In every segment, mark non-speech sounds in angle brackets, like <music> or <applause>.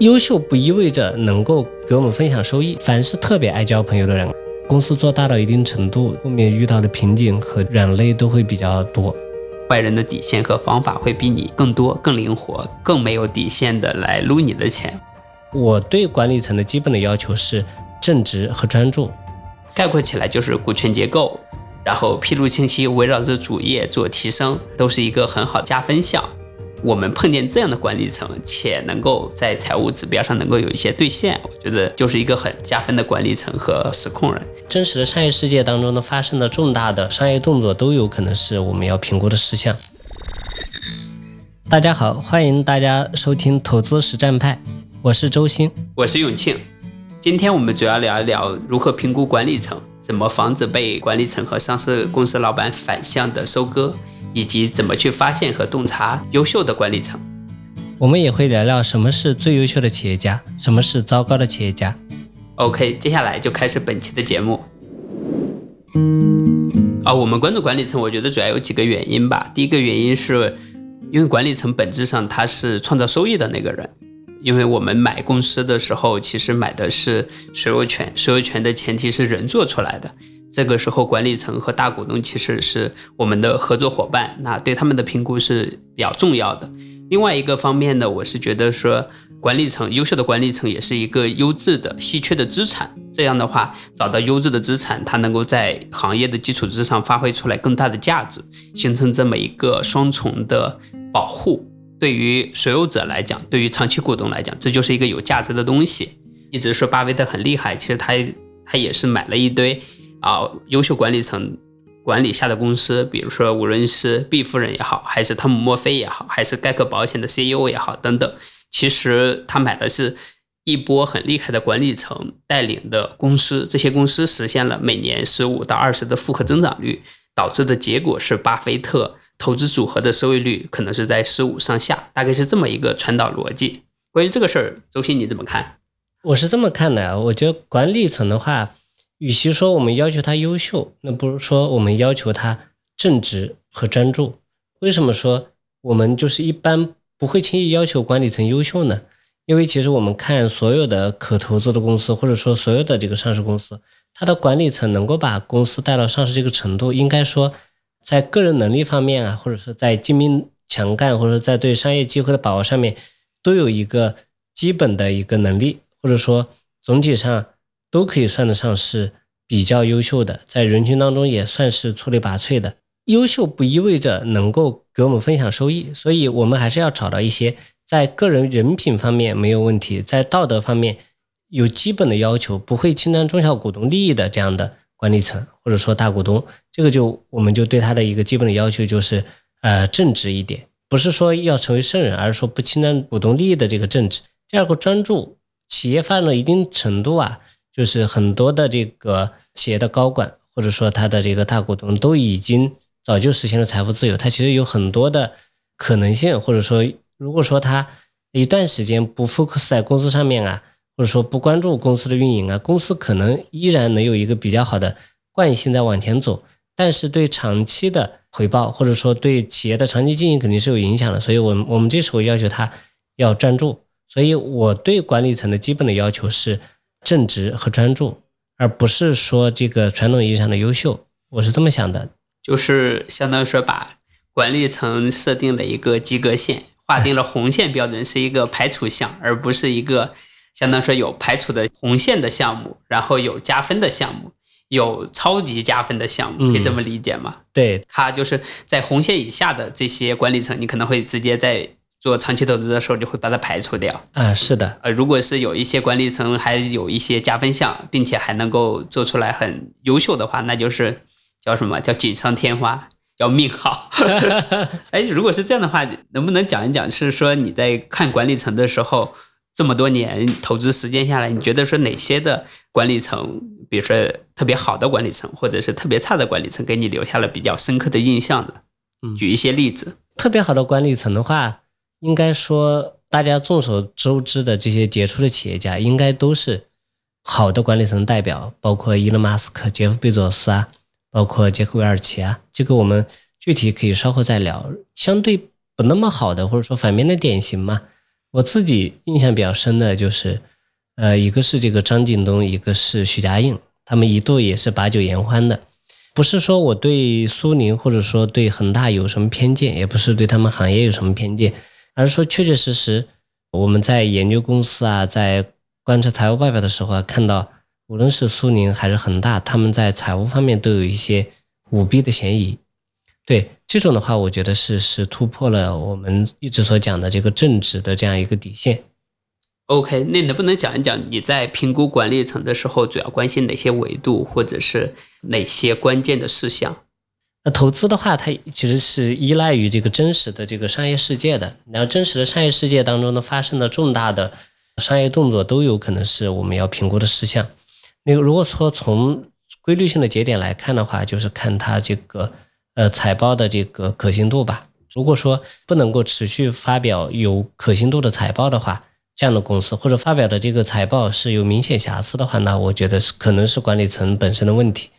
优秀不意味着能够给我们分享收益。凡是特别爱交朋友的人，公司做大到一定程度，后面遇到的瓶颈和软肋都会比较多。坏人的底线和方法会比你更多、更灵活、更没有底线的来撸你的钱。我对管理层的基本的要求是正直和专注。概括起来就是股权结构，然后披露清晰，围绕着主业做提升，都是一个很好加分项。我们碰见这样的管理层，且能够在财务指标上能够有一些兑现，我觉得就是一个很加分的管理层和实控人。真实的商业世界当中呢，发生的重大的商业动作都有可能是我们要评估的事项。大家好，欢迎大家收听投资实战派，我是周鑫，我是永庆。今天我们主要聊一聊如何评估管理层，怎么防止被管理层和上市公司老板反向的收割。以及怎么去发现和洞察优秀的管理层，我们也会聊聊什么是最优秀的企业家，什么是糟糕的企业家。OK，接下来就开始本期的节目。啊，我们关注管理层，我觉得主要有几个原因吧。第一个原因是，因为管理层本质上他是创造收益的那个人，因为我们买公司的时候，其实买的是所有权，所有权的前提是人做出来的。这个时候，管理层和大股东其实是我们的合作伙伴，那对他们的评估是比较重要的。另外一个方面呢，我是觉得说，管理层优秀的管理层也是一个优质的、稀缺的资产。这样的话，找到优质的资产，它能够在行业的基础之上发挥出来更大的价值，形成这么一个双重的保护。对于所有者来讲，对于长期股东来讲，这就是一个有价值的东西。一直说巴菲特很厉害，其实他他也是买了一堆。啊，优秀管理层管理下的公司，比如说无论是毕夫人也好，还是汤姆墨菲也好，还是盖克保险的 CEO 也好，等等，其实他买的是一波很厉害的管理层带领的公司，这些公司实现了每年十五到二十的复合增长率，导致的结果是巴菲特投资组合的收益率可能是在十五上下，大概是这么一个传导逻辑。关于这个事儿，周鑫你怎么看？我是这么看的，我觉得管理层的话。与其说我们要求他优秀，那不如说我们要求他正直和专注。为什么说我们就是一般不会轻易要求管理层优秀呢？因为其实我们看所有的可投资的公司，或者说所有的这个上市公司，它的管理层能够把公司带到上市这个程度，应该说在个人能力方面啊，或者是在精明强干，或者说在对商业机会的把握上面，都有一个基本的一个能力，或者说总体上。都可以算得上是比较优秀的，在人群当中也算是出类拔萃的。优秀不意味着能够给我们分享收益，所以我们还是要找到一些在个人人品方面没有问题，在道德方面有基本的要求，不会侵占中小股东利益的这样的管理层或者说大股东。这个就我们就对他的一个基本的要求就是，呃，正直一点，不是说要成为圣人，而是说不侵占股东利益的这个正直。第二个，专注，企业发展到一定程度啊。就是很多的这个企业的高管，或者说他的这个大股东，都已经早就实现了财富自由。他其实有很多的可能性，或者说，如果说他一段时间不 focus 在公司上面啊，或者说不关注公司的运营啊，公司可能依然能有一个比较好的惯性在往前走。但是对长期的回报，或者说对企业的长期经营肯定是有影响的。所以，我们我们这时候要求他要专注。所以我对管理层的基本的要求是。正直和专注，而不是说这个传统意义上的优秀。我是这么想的，就是相当于说把管理层设定了一个及格线，划定了红线标准，是一个排除项，而不是一个相当于说有排除的红线的项目，然后有加分的项目，有超级加分的项目，可以这么理解吗？对，它就是在红线以下的这些管理层，你可能会直接在。做长期投资的时候，就会把它排除掉。嗯，是的。呃，如果是有一些管理层还有一些加分项，并且还能够做出来很优秀的话，那就是叫什么叫锦上添花，叫命好。<laughs> 哎，如果是这样的话，能不能讲一讲？是说你在看管理层的时候，这么多年投资时间下来，你觉得说哪些的管理层，比如说特别好的管理层，或者是特别差的管理层，给你留下了比较深刻的印象的？嗯，举一些例子。特别好的管理层的话。应该说，大家众所周知的这些杰出的企业家，应该都是好的管理层代表，包括伊隆马斯克、杰夫贝佐斯啊，包括杰克韦尔奇啊。这个我们具体可以稍后再聊。相对不那么好的，或者说反面的典型嘛，我自己印象比较深的就是，呃，一个是这个张近东，一个是许家印，他们一度也是把酒言欢的。不是说我对苏宁或者说对恒大有什么偏见，也不是对他们行业有什么偏见，而是说确确实实我们在研究公司啊，在观察财务报表的时候啊，看到无论是苏宁还是恒大，他们在财务方面都有一些舞弊的嫌疑。对这种的话，我觉得是是突破了我们一直所讲的这个正直的这样一个底线。OK，那能不能讲一讲你在评估管理层的时候，主要关心哪些维度，或者是哪些关键的事项？那投资的话，它其实是依赖于这个真实的这个商业世界的。然后真实的商业世界当中呢，发生的重大的商业动作都有可能是我们要评估的事项。那个如果说从规律性的节点来看的话，就是看它这个。呃，财报的这个可信度吧。如果说不能够持续发表有可信度的财报的话，这样的公司或者发表的这个财报是有明显瑕疵的话，那我觉得是可能是管理层本身的问题。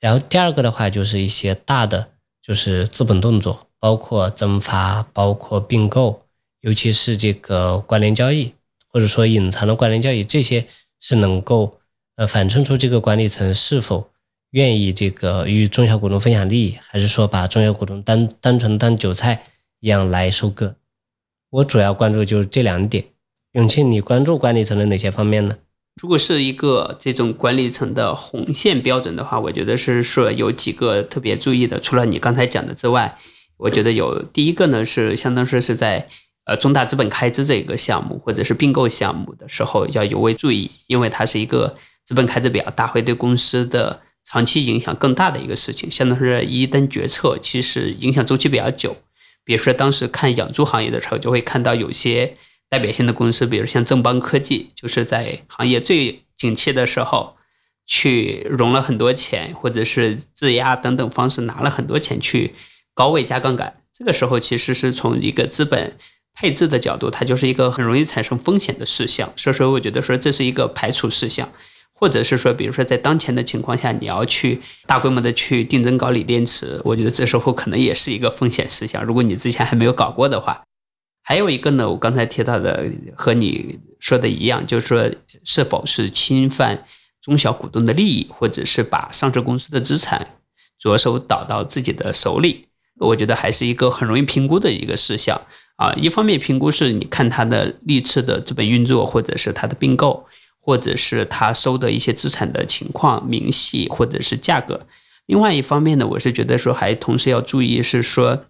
然后第二个的话，就是一些大的就是资本动作，包括增发，包括并购，尤其是这个关联交易，或者说隐藏的关联交易，这些是能够呃反衬出这个管理层是否。愿意这个与中小股东分享利益，还是说把中小股东单单纯当韭菜一样来收割？我主要关注就是这两点。永庆，你关注管理层的哪些方面呢？如果是一个这种管理层的红线标准的话，我觉得是说有几个特别注意的。除了你刚才讲的之外，我觉得有第一个呢是相当说是在呃重大资本开支这个项目或者是并购项目的时候要尤为注意，因为它是一个资本开支比较大，会对公司的。长期影响更大的一个事情，相当于一旦决策，其实影响周期比较久。比如说当时看养猪行业的时候，就会看到有些代表性的公司，比如像正邦科技，就是在行业最景气的时候去融了很多钱，或者是质押等等方式拿了很多钱去高位加杠杆。这个时候其实是从一个资本配置的角度，它就是一个很容易产生风险的事项。所以说，我觉得说这是一个排除事项。或者是说，比如说在当前的情况下，你要去大规模的去定增搞锂电池，我觉得这时候可能也是一个风险事项。如果你之前还没有搞过的话，还有一个呢，我刚才提到的和你说的一样，就是说是否是侵犯中小股东的利益，或者是把上市公司的资产着手导到自己的手里，我觉得还是一个很容易评估的一个事项啊。一方面评估是你看它的历次的资本运作，或者是它的并购。或者是他收的一些资产的情况明细，或者是价格。另外一方面呢，我是觉得说还同时要注意是说，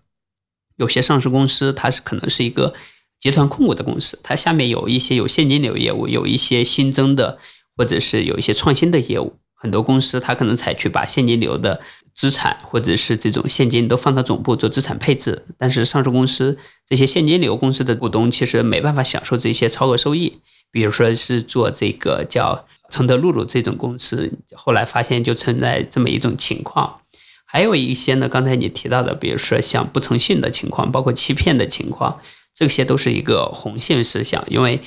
有些上市公司它是可能是一个集团控股的公司，它下面有一些有现金流业务，有一些新增的或者是有一些创新的业务。很多公司它可能采取把现金流的资产或者是这种现金都放到总部做资产配置，但是上市公司这些现金流公司的股东其实没办法享受这些超额收益。比如说是做这个叫承德露露这种公司，后来发现就存在这么一种情况。还有一些呢，刚才你提到的，比如说像不诚信的情况，包括欺骗的情况，这些都是一个红线事项。因为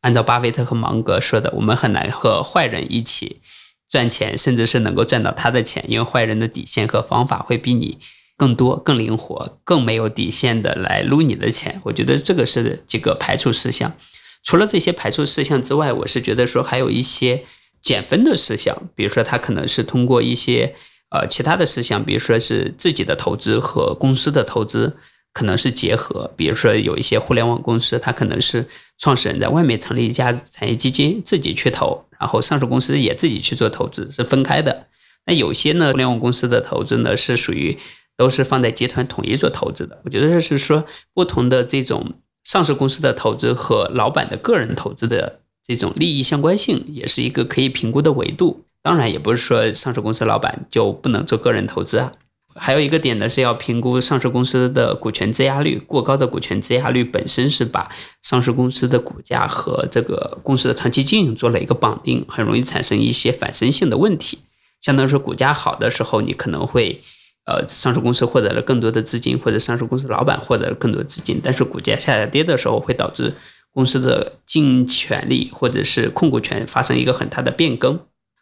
按照巴菲特和芒格说的，我们很难和坏人一起赚钱，甚至是能够赚到他的钱，因为坏人的底线和方法会比你更多、更灵活、更没有底线的来撸你的钱。我觉得这个是几个排除事项。除了这些排除事项之外，我是觉得说还有一些减分的事项，比如说他可能是通过一些呃其他的事项，比如说是自己的投资和公司的投资可能是结合，比如说有一些互联网公司，它可能是创始人在外面成立一家产业基金自己去投，然后上市公司也自己去做投资，是分开的。那有些呢，互联网公司的投资呢是属于都是放在集团统一做投资的。我觉得这是说不同的这种。上市公司的投资和老板的个人投资的这种利益相关性，也是一个可以评估的维度。当然，也不是说上市公司老板就不能做个人投资啊。还有一个点呢，是要评估上市公司的股权质押率。过高的股权质押率本身是把上市公司的股价和这个公司的长期经营做了一个绑定，很容易产生一些反身性的问题。相当于说，股价好的时候，你可能会。呃，上市公司获得了更多的资金，或者上市公司老板获得了更多资金，但是股价下跌的时候，会导致公司的经营权利或者是控股权发生一个很大的变更。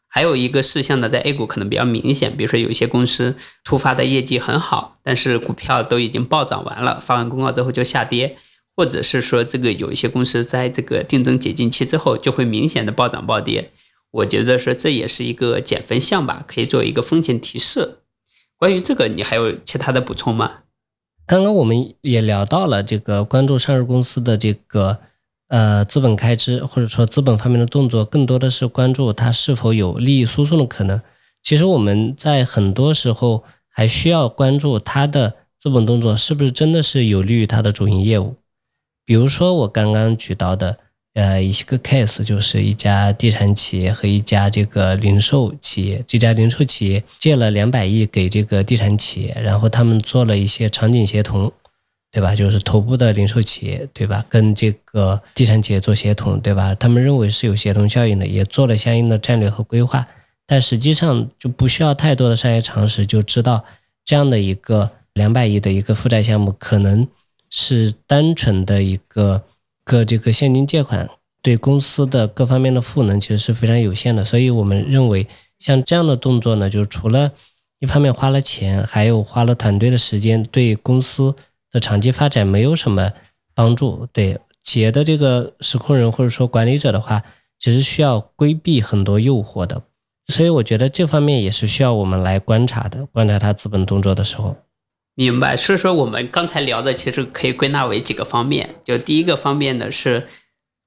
还有一个事项呢，在 A 股可能比较明显，比如说有一些公司突发的业绩很好，但是股票都已经暴涨完了，发完公告之后就下跌，或者是说这个有一些公司在这个竞争解禁期之后就会明显的暴涨暴跌。我觉得说这也是一个减分项吧，可以做一个风险提示。关于这个，你还有其他的补充吗？刚刚我们也聊到了这个关注上市公司的这个呃资本开支，或者说资本方面的动作，更多的是关注它是否有利益输送的可能。其实我们在很多时候还需要关注它的资本动作是不是真的是有利于它的主营业务。比如说我刚刚举到的。呃，一个 case 就是一家地产企业和一家这个零售企业，这家零售企业借了两百亿给这个地产企业，然后他们做了一些场景协同，对吧？就是头部的零售企业，对吧？跟这个地产企业做协同，对吧？他们认为是有协同效应的，也做了相应的战略和规划，但实际上就不需要太多的商业常识就知道，这样的一个两百亿的一个负债项目，可能是单纯的一个。个这个现金借款对公司的各方面的赋能其实是非常有限的，所以我们认为像这样的动作呢，就除了一方面花了钱，还有花了团队的时间，对公司的长期发展没有什么帮助。对企业的这个实控人或者说管理者的话，其实需要规避很多诱惑的，所以我觉得这方面也是需要我们来观察的，观察他资本动作的时候。明白，所以说我们刚才聊的其实可以归纳为几个方面。就第一个方面呢，是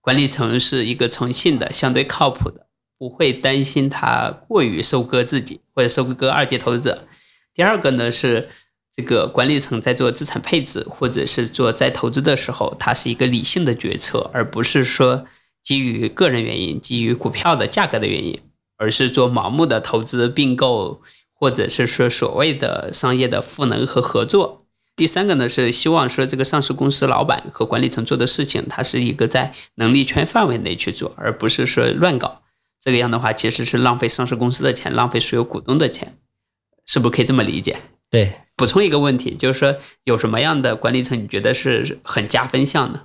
管理层是一个诚信的、相对靠谱的，不会担心他过于收割自己或者收割二级投资者。第二个呢，是这个管理层在做资产配置或者是做再投资的时候，它是一个理性的决策，而不是说基于个人原因、基于股票的价格的原因，而是做盲目的投资并购。或者是说所谓的商业的赋能和合作。第三个呢是希望说这个上市公司老板和管理层做的事情，它是一个在能力圈范围内去做，而不是说乱搞。这个样的话其实是浪费上市公司的钱，浪费所有股东的钱，是不是可以这么理解？对。补充一个问题，就是说有什么样的管理层你觉得是很加分项呢？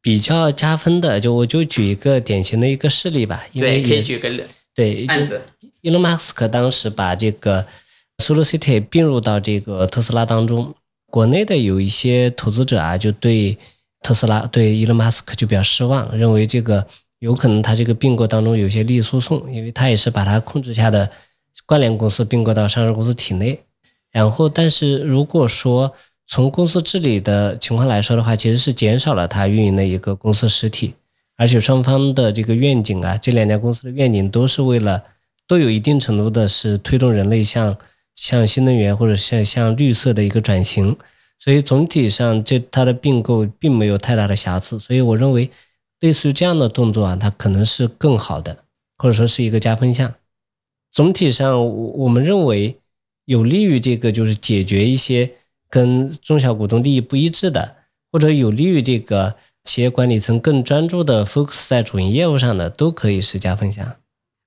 比较加分的，就我就举一个典型的一个事例吧。对，可以举个对案子。伊隆马斯克当时把这个 SolarCity 并入到这个特斯拉当中，国内的有一些投资者啊，就对特斯拉对伊隆马斯克就比较失望，认为这个有可能他这个并购当中有些利益输送，因为他也是把他控制下的关联公司并购到上市公司体内。然后，但是如果说从公司治理的情况来说的话，其实是减少了他运营的一个公司实体，而且双方的这个愿景啊，这两家公司的愿景都是为了。都有一定程度的是推动人类向向新能源或者向向绿色的一个转型，所以总体上这它的并购并没有太大的瑕疵，所以我认为类似于这样的动作啊，它可能是更好的，或者说是一个加分项。总体上，我们认为有利于这个就是解决一些跟中小股东利益不一致的，或者有利于这个企业管理层更专注的 focus 在主营业务上的，都可以是加分项。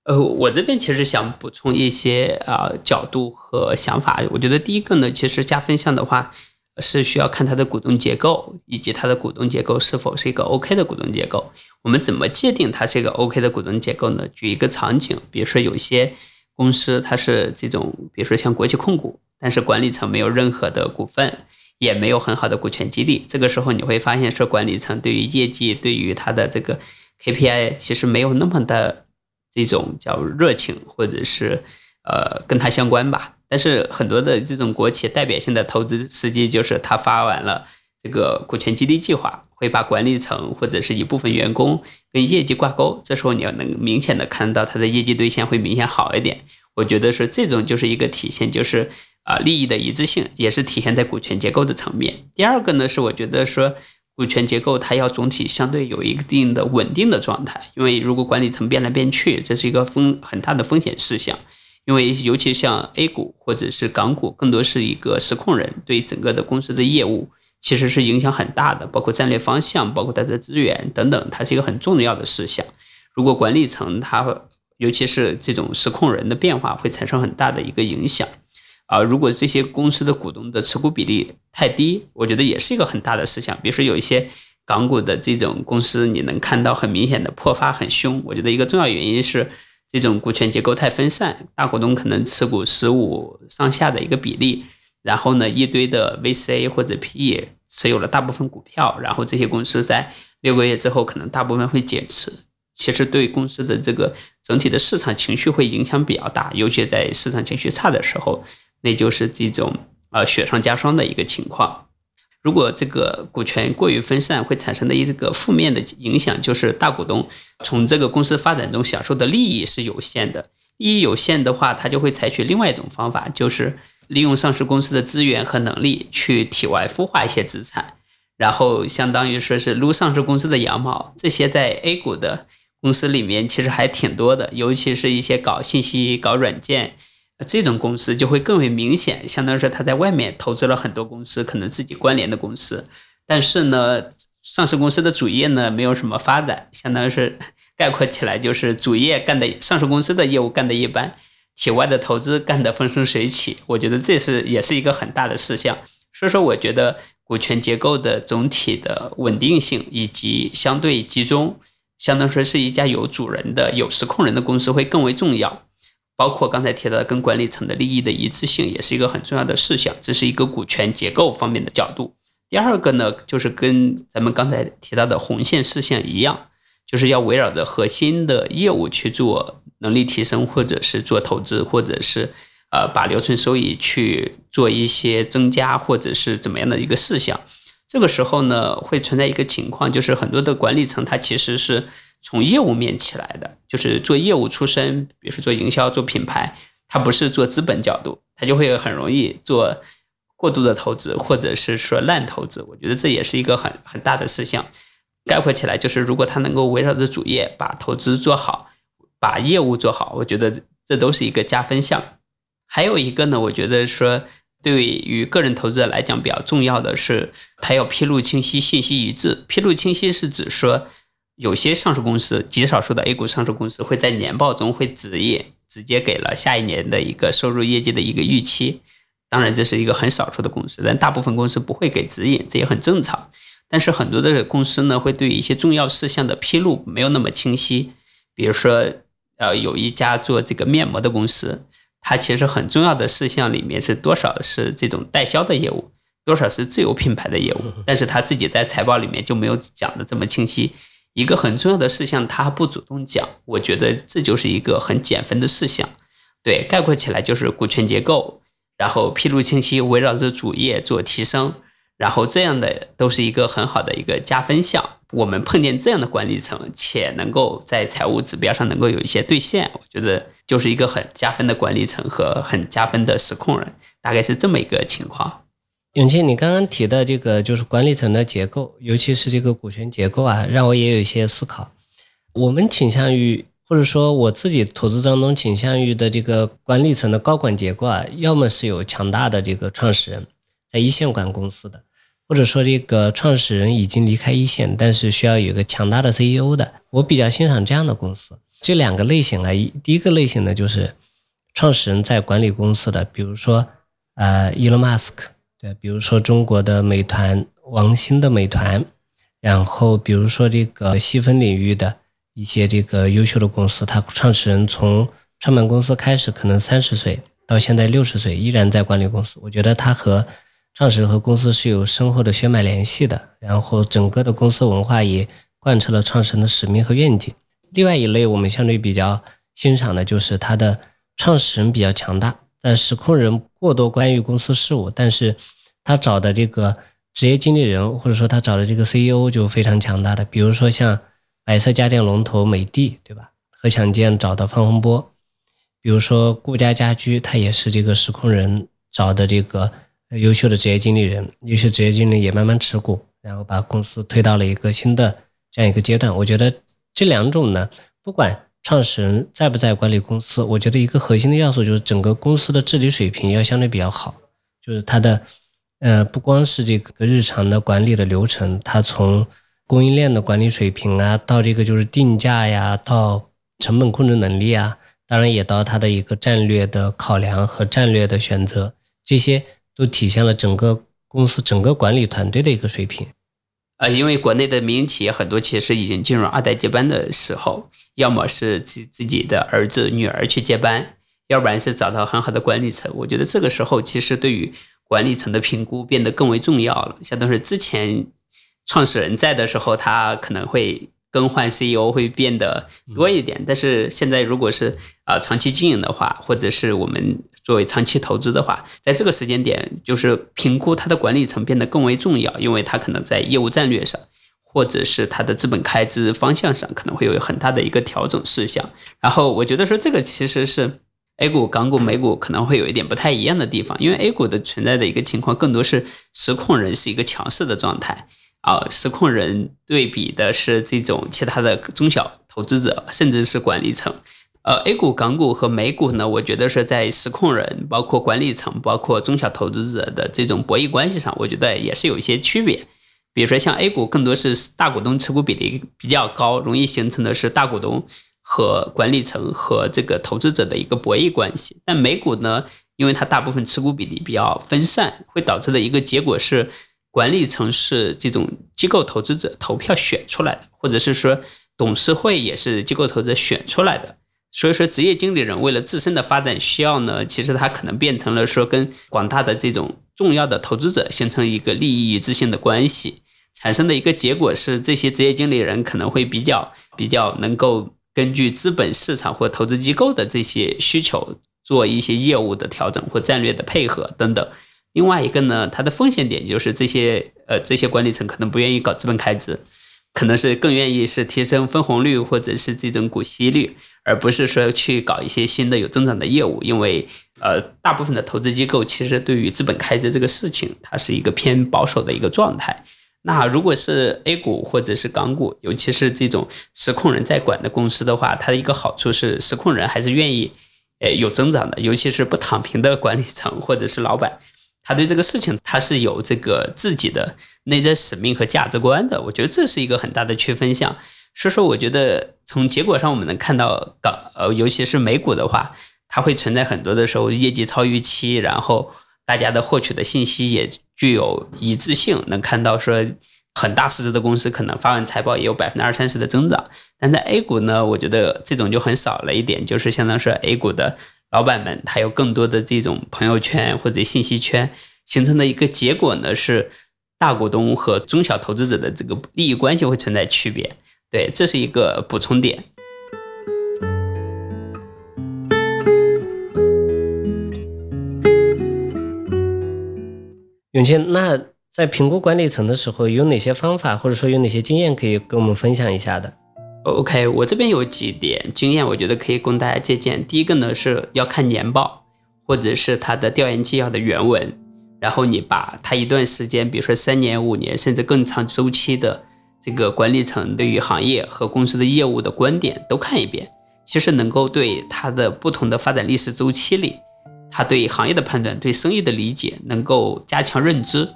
呃，我这边其实想补充一些啊角度和想法。我觉得第一个呢，其实加分项的话是需要看它的股东结构，以及它的股东结构是否是一个 OK 的股东结构。我们怎么界定它是一个 OK 的股东结构呢？举一个场景，比如说有些公司它是这种，比如说像国企控股，但是管理层没有任何的股份，也没有很好的股权激励。这个时候你会发现，说管理层对于业绩、对于它的这个 KPI 其实没有那么的。这种叫热情，或者是呃跟它相关吧。但是很多的这种国企代表性的投资，司机就是他发完了这个股权激励计划，会把管理层或者是一部分员工跟业绩挂钩。这时候你要能明显的看到他的业绩兑现会明显好一点。我觉得是这种就是一个体现，就是啊利益的一致性，也是体现在股权结构的层面。第二个呢是我觉得说。股权结构它要总体相对有一定的稳定的状态，因为如果管理层变来变去，这是一个风很大的风险事项。因为尤其像 A 股或者是港股，更多是一个实控人对整个的公司的业务其实是影响很大的，包括战略方向，包括它的资源等等，它是一个很重要的事项。如果管理层它尤其是这种实控人的变化，会产生很大的一个影响。啊，如果这些公司的股东的持股比例太低，我觉得也是一个很大的事项。比如说有一些港股的这种公司，你能看到很明显的破发很凶。我觉得一个重要原因是这种股权结构太分散，大股东可能持股十五上下的一个比例，然后呢一堆的 VC 或者 PE 持有了大部分股票，然后这些公司在六个月之后可能大部分会减持，其实对公司的这个整体的市场情绪会影响比较大，尤其在市场情绪差的时候，那就是这种呃雪上加霜的一个情况。如果这个股权过于分散，会产生的一个负面的影响就是大股东从这个公司发展中享受的利益是有限的。利益有限的话，他就会采取另外一种方法，就是利用上市公司的资源和能力去体外孵化一些资产，然后相当于说是撸上市公司的羊毛。这些在 A 股的公司里面其实还挺多的，尤其是一些搞信息、搞软件。这种公司就会更为明显，相当于说他在外面投资了很多公司，可能自己关联的公司，但是呢，上市公司的主业呢没有什么发展，相当于是 <laughs> 概括起来就是主业干的上市公司的业务干的一般，体外的投资干得风生水起。我觉得这是也是一个很大的事项。所以说，我觉得股权结构的总体的稳定性以及相对集中，相当于说是一家有主人的、有实控人的公司会更为重要。包括刚才提到的跟管理层的利益的一致性，也是一个很重要的事项。这是一个股权结构方面的角度。第二个呢，就是跟咱们刚才提到的红线事项一样，就是要围绕着核心的业务去做能力提升，或者是做投资，或者是呃把留存收益去做一些增加，或者是怎么样的一个事项。这个时候呢，会存在一个情况，就是很多的管理层他其实是。从业务面起来的，就是做业务出身，比如说做营销、做品牌，他不是做资本角度，他就会很容易做过度的投资，或者是说烂投资。我觉得这也是一个很很大的事项。概括起来就是，如果他能够围绕着主业把投资做好，把业务做好，我觉得这都是一个加分项。还有一个呢，我觉得说对于个人投资者来讲比较重要的是，他要披露清晰、信息一致。披露清晰是指说。有些上市公司，极少数的 A 股上市公司会在年报中会指引，直接给了下一年的一个收入业绩的一个预期。当然，这是一个很少数的公司，但大部分公司不会给指引，这也很正常。但是很多的公司呢，会对一些重要事项的披露没有那么清晰。比如说，呃，有一家做这个面膜的公司，它其实很重要的事项里面是多少是这种代销的业务，多少是自有品牌的业务，但是它自己在财报里面就没有讲的这么清晰。一个很重要的事项，他不主动讲，我觉得这就是一个很减分的事项。对，概括起来就是股权结构，然后披露清晰，围绕着主业做提升，然后这样的都是一个很好的一个加分项。我们碰见这样的管理层，且能够在财务指标上能够有一些兑现，我觉得就是一个很加分的管理层和很加分的实控人，大概是这么一个情况。永庆，你刚刚提的这个就是管理层的结构，尤其是这个股权结构啊，让我也有一些思考。我们倾向于，或者说我自己投资当中倾向于的这个管理层的高管结构啊，要么是有强大的这个创始人，在一线管公司的，或者说这个创始人已经离开一线，但是需要有一个强大的 CEO 的。我比较欣赏这样的公司。这两个类型啊，一第一个类型呢，就是创始人在管理公司的，比如说呃，Elon Musk。呃，比如说中国的美团，王兴的美团，然后比如说这个细分领域的一些这个优秀的公司，它创始人从创办公司开始可能三十岁，到现在六十岁依然在管理公司。我觉得他和创始人和公司是有深厚的血脉联系的，然后整个的公司文化也贯彻了创始人的使命和愿景。另外一类我们相对比较欣赏的就是他的创始人比较强大。但实控人过多干预公司事务，但是他找的这个职业经理人或者说他找的这个 CEO 就非常强大的，比如说像白色家电龙头美的，对吧？何强健找的方洪波，比如说顾家家居，他也是这个时空人找的这个优秀的职业经理人，优秀职业经理也慢慢持股，然后把公司推到了一个新的这样一个阶段。我觉得这两种呢，不管。创始人在不在管理公司？我觉得一个核心的要素就是整个公司的治理水平要相对比较好，就是它的，呃，不光是这个日常的管理的流程，它从供应链的管理水平啊，到这个就是定价呀，到成本控制能力啊，当然也到它的一个战略的考量和战略的选择，这些都体现了整个公司整个管理团队的一个水平。呃，因为国内的民营企业很多其实已经进入二代接班的时候，要么是自自己的儿子女儿去接班，要不然是找到很好的管理层。我觉得这个时候其实对于管理层的评估变得更为重要了。相当于之前创始人在的时候，他可能会更换 CEO 会变得多一点，但是现在如果是啊长期经营的话，或者是我们作为长期投资的话，在这个时间点，就是评估它的管理层变得更为重要，因为它可能在业务战略上。或者是它的资本开支方向上可能会有很大的一个调整事项，然后我觉得说这个其实是 A 股、港股、美股可能会有一点不太一样的地方，因为 A 股的存在的一个情况更多是实控人是一个强势的状态啊，实控人对比的是这种其他的中小投资者甚至是管理层，呃，A 股、港股和美股呢，我觉得是在实控人、包括管理层、包括中小投资者的这种博弈关系上，我觉得也是有一些区别。比如说，像 A 股更多是大股东持股比例比较高，容易形成的是大股东和管理层和这个投资者的一个博弈关系。但美股呢，因为它大部分持股比例比较分散，会导致的一个结果是，管理层是这种机构投资者投票选出来的，或者是说董事会也是机构投资者选出来的。所以说，职业经理人为了自身的发展需要呢，其实他可能变成了说跟广大的这种重要的投资者形成一个利益一致性的关系。产生的一个结果是，这些职业经理人可能会比较比较能够根据资本市场或投资机构的这些需求做一些业务的调整或战略的配合等等。另外一个呢，它的风险点就是这些呃这些管理层可能不愿意搞资本开支，可能是更愿意是提升分红率或者是这种股息率，而不是说去搞一些新的有增长的业务。因为呃大部分的投资机构其实对于资本开支这个事情，它是一个偏保守的一个状态。那如果是 A 股或者是港股，尤其是这种实控人在管的公司的话，它的一个好处是实控人还是愿意，呃，有增长的，尤其是不躺平的管理层或者是老板，他对这个事情他是有这个自己的内在使命和价值观的。我觉得这是一个很大的区分项。所以说，我觉得从结果上我们能看到港呃，尤其是美股的话，它会存在很多的时候业绩超预期，然后大家的获取的信息也。具有一致性，能看到说很大市值的公司可能发完财报也有百分之二三十的增长，但在 A 股呢，我觉得这种就很少了一点，就是相当于说 A 股的老板们他有更多的这种朋友圈或者信息圈形成的一个结果呢，是大股东和中小投资者的这个利益关系会存在区别，对，这是一个补充点。永清，那在评估管理层的时候，有哪些方法或者说有哪些经验可以跟我们分享一下的？OK，我这边有几点经验，我觉得可以供大家借鉴。第一个呢是要看年报或者是他的调研纪要的原文，然后你把他一段时间，比如说三年、五年甚至更长周期的这个管理层对于行业和公司的业务的观点都看一遍，其实能够对他的不同的发展历史周期里。他对行业的判断、对生意的理解能够加强认知。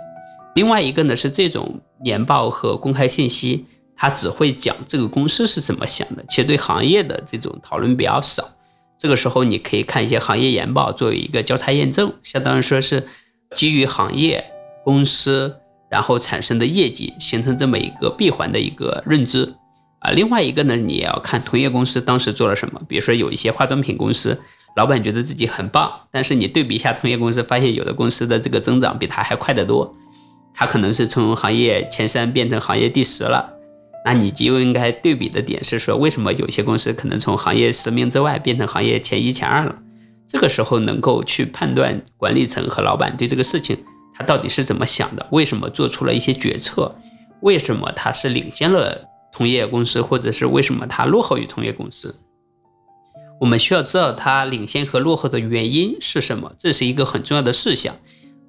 另外一个呢是这种年报和公开信息，他只会讲这个公司是怎么想的，其实对行业的这种讨论比较少。这个时候你可以看一些行业研报作为一个交叉验证，相当于说是基于行业公司然后产生的业绩形成这么一个闭环的一个认知啊。另外一个呢，你也要看同业公司当时做了什么，比如说有一些化妆品公司。老板觉得自己很棒，但是你对比一下同业公司，发现有的公司的这个增长比他还快得多，他可能是从行业前三变成行业第十了。那你就应该对比的点是说，为什么有些公司可能从行业十名之外变成行业前一前二了？这个时候能够去判断管理层和老板对这个事情他到底是怎么想的，为什么做出了一些决策，为什么他是领先了同业公司，或者是为什么他落后于同业公司？我们需要知道它领先和落后的原因是什么，这是一个很重要的事项。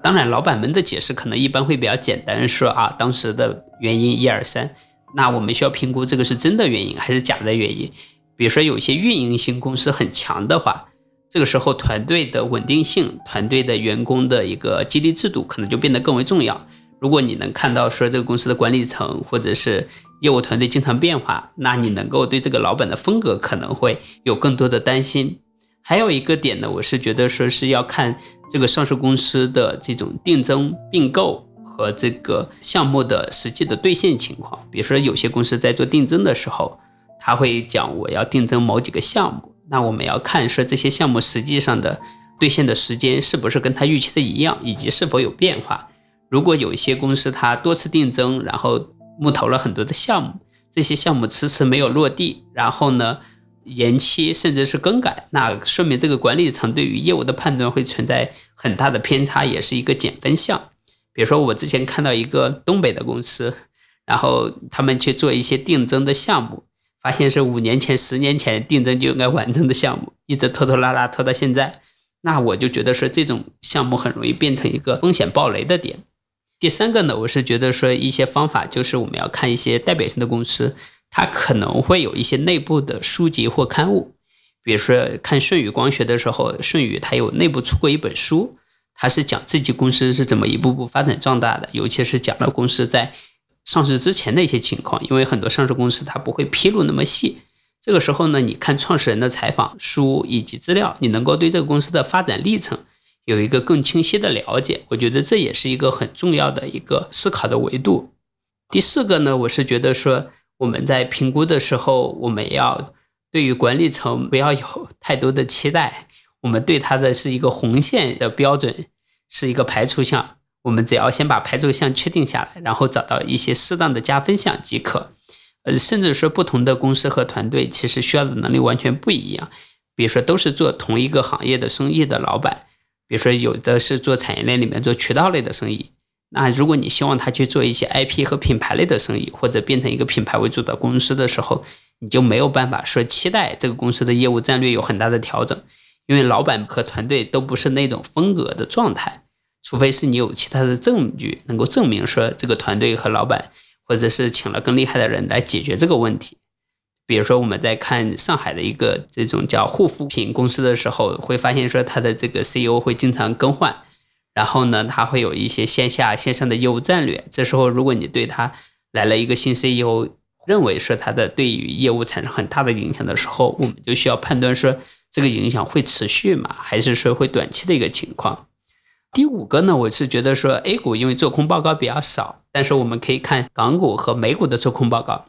当然，老板们的解释可能一般会比较简单，说啊，当时的原因一二三。那我们需要评估这个是真的原因还是假的原因。比如说，有些运营型公司很强的话，这个时候团队的稳定性、团队的员工的一个激励制度可能就变得更为重要。如果你能看到说这个公司的管理层或者是业务团队经常变化，那你能够对这个老板的风格可能会有更多的担心。还有一个点呢，我是觉得说是要看这个上市公司的这种定增并购和这个项目的实际的兑现情况。比如说有些公司在做定增的时候，他会讲我要定增某几个项目，那我们要看说这些项目实际上的兑现的时间是不是跟他预期的一样，以及是否有变化。如果有一些公司它多次定增，然后募投了很多的项目，这些项目迟迟没有落地，然后呢延期甚至是更改，那说明这个管理层对于业务的判断会存在很大的偏差，也是一个减分项。比如说我之前看到一个东北的公司，然后他们去做一些定增的项目，发现是五年前、十年前定增就应该完成的项目，一直拖拖拉拉拖到现在，那我就觉得说这种项目很容易变成一个风险暴雷的点。第三个呢，我是觉得说一些方法，就是我们要看一些代表性的公司，它可能会有一些内部的书籍或刊物，比如说看舜宇光学的时候，舜宇它有内部出过一本书，它是讲自己公司是怎么一步步发展壮大的，尤其是讲了公司在上市之前的一些情况，因为很多上市公司它不会披露那么细，这个时候呢，你看创始人的采访书以及资料，你能够对这个公司的发展历程。有一个更清晰的了解，我觉得这也是一个很重要的一个思考的维度。第四个呢，我是觉得说我们在评估的时候，我们要对于管理层不要有太多的期待，我们对他的是一个红线的标准，是一个排除项。我们只要先把排除项确定下来，然后找到一些适当的加分项即可。呃，甚至说不同的公司和团队其实需要的能力完全不一样。比如说都是做同一个行业的生意的老板。比如说，有的是做产业链里面做渠道类的生意，那如果你希望他去做一些 IP 和品牌类的生意，或者变成一个品牌为主的公司的时候，你就没有办法说期待这个公司的业务战略有很大的调整，因为老板和团队都不是那种风格的状态，除非是你有其他的证据能够证明说这个团队和老板，或者是请了更厉害的人来解决这个问题。比如说，我们在看上海的一个这种叫护肤品公司的时候，会发现说它的这个 CEO 会经常更换，然后呢，他会有一些线下线上的业务战略。这时候，如果你对他来了一个新 CEO，认为说他的对于业务产生很大的影响的时候，我们就需要判断说这个影响会持续吗？还是说会短期的一个情况？第五个呢，我是觉得说 A 股因为做空报告比较少，但是我们可以看港股和美股的做空报告。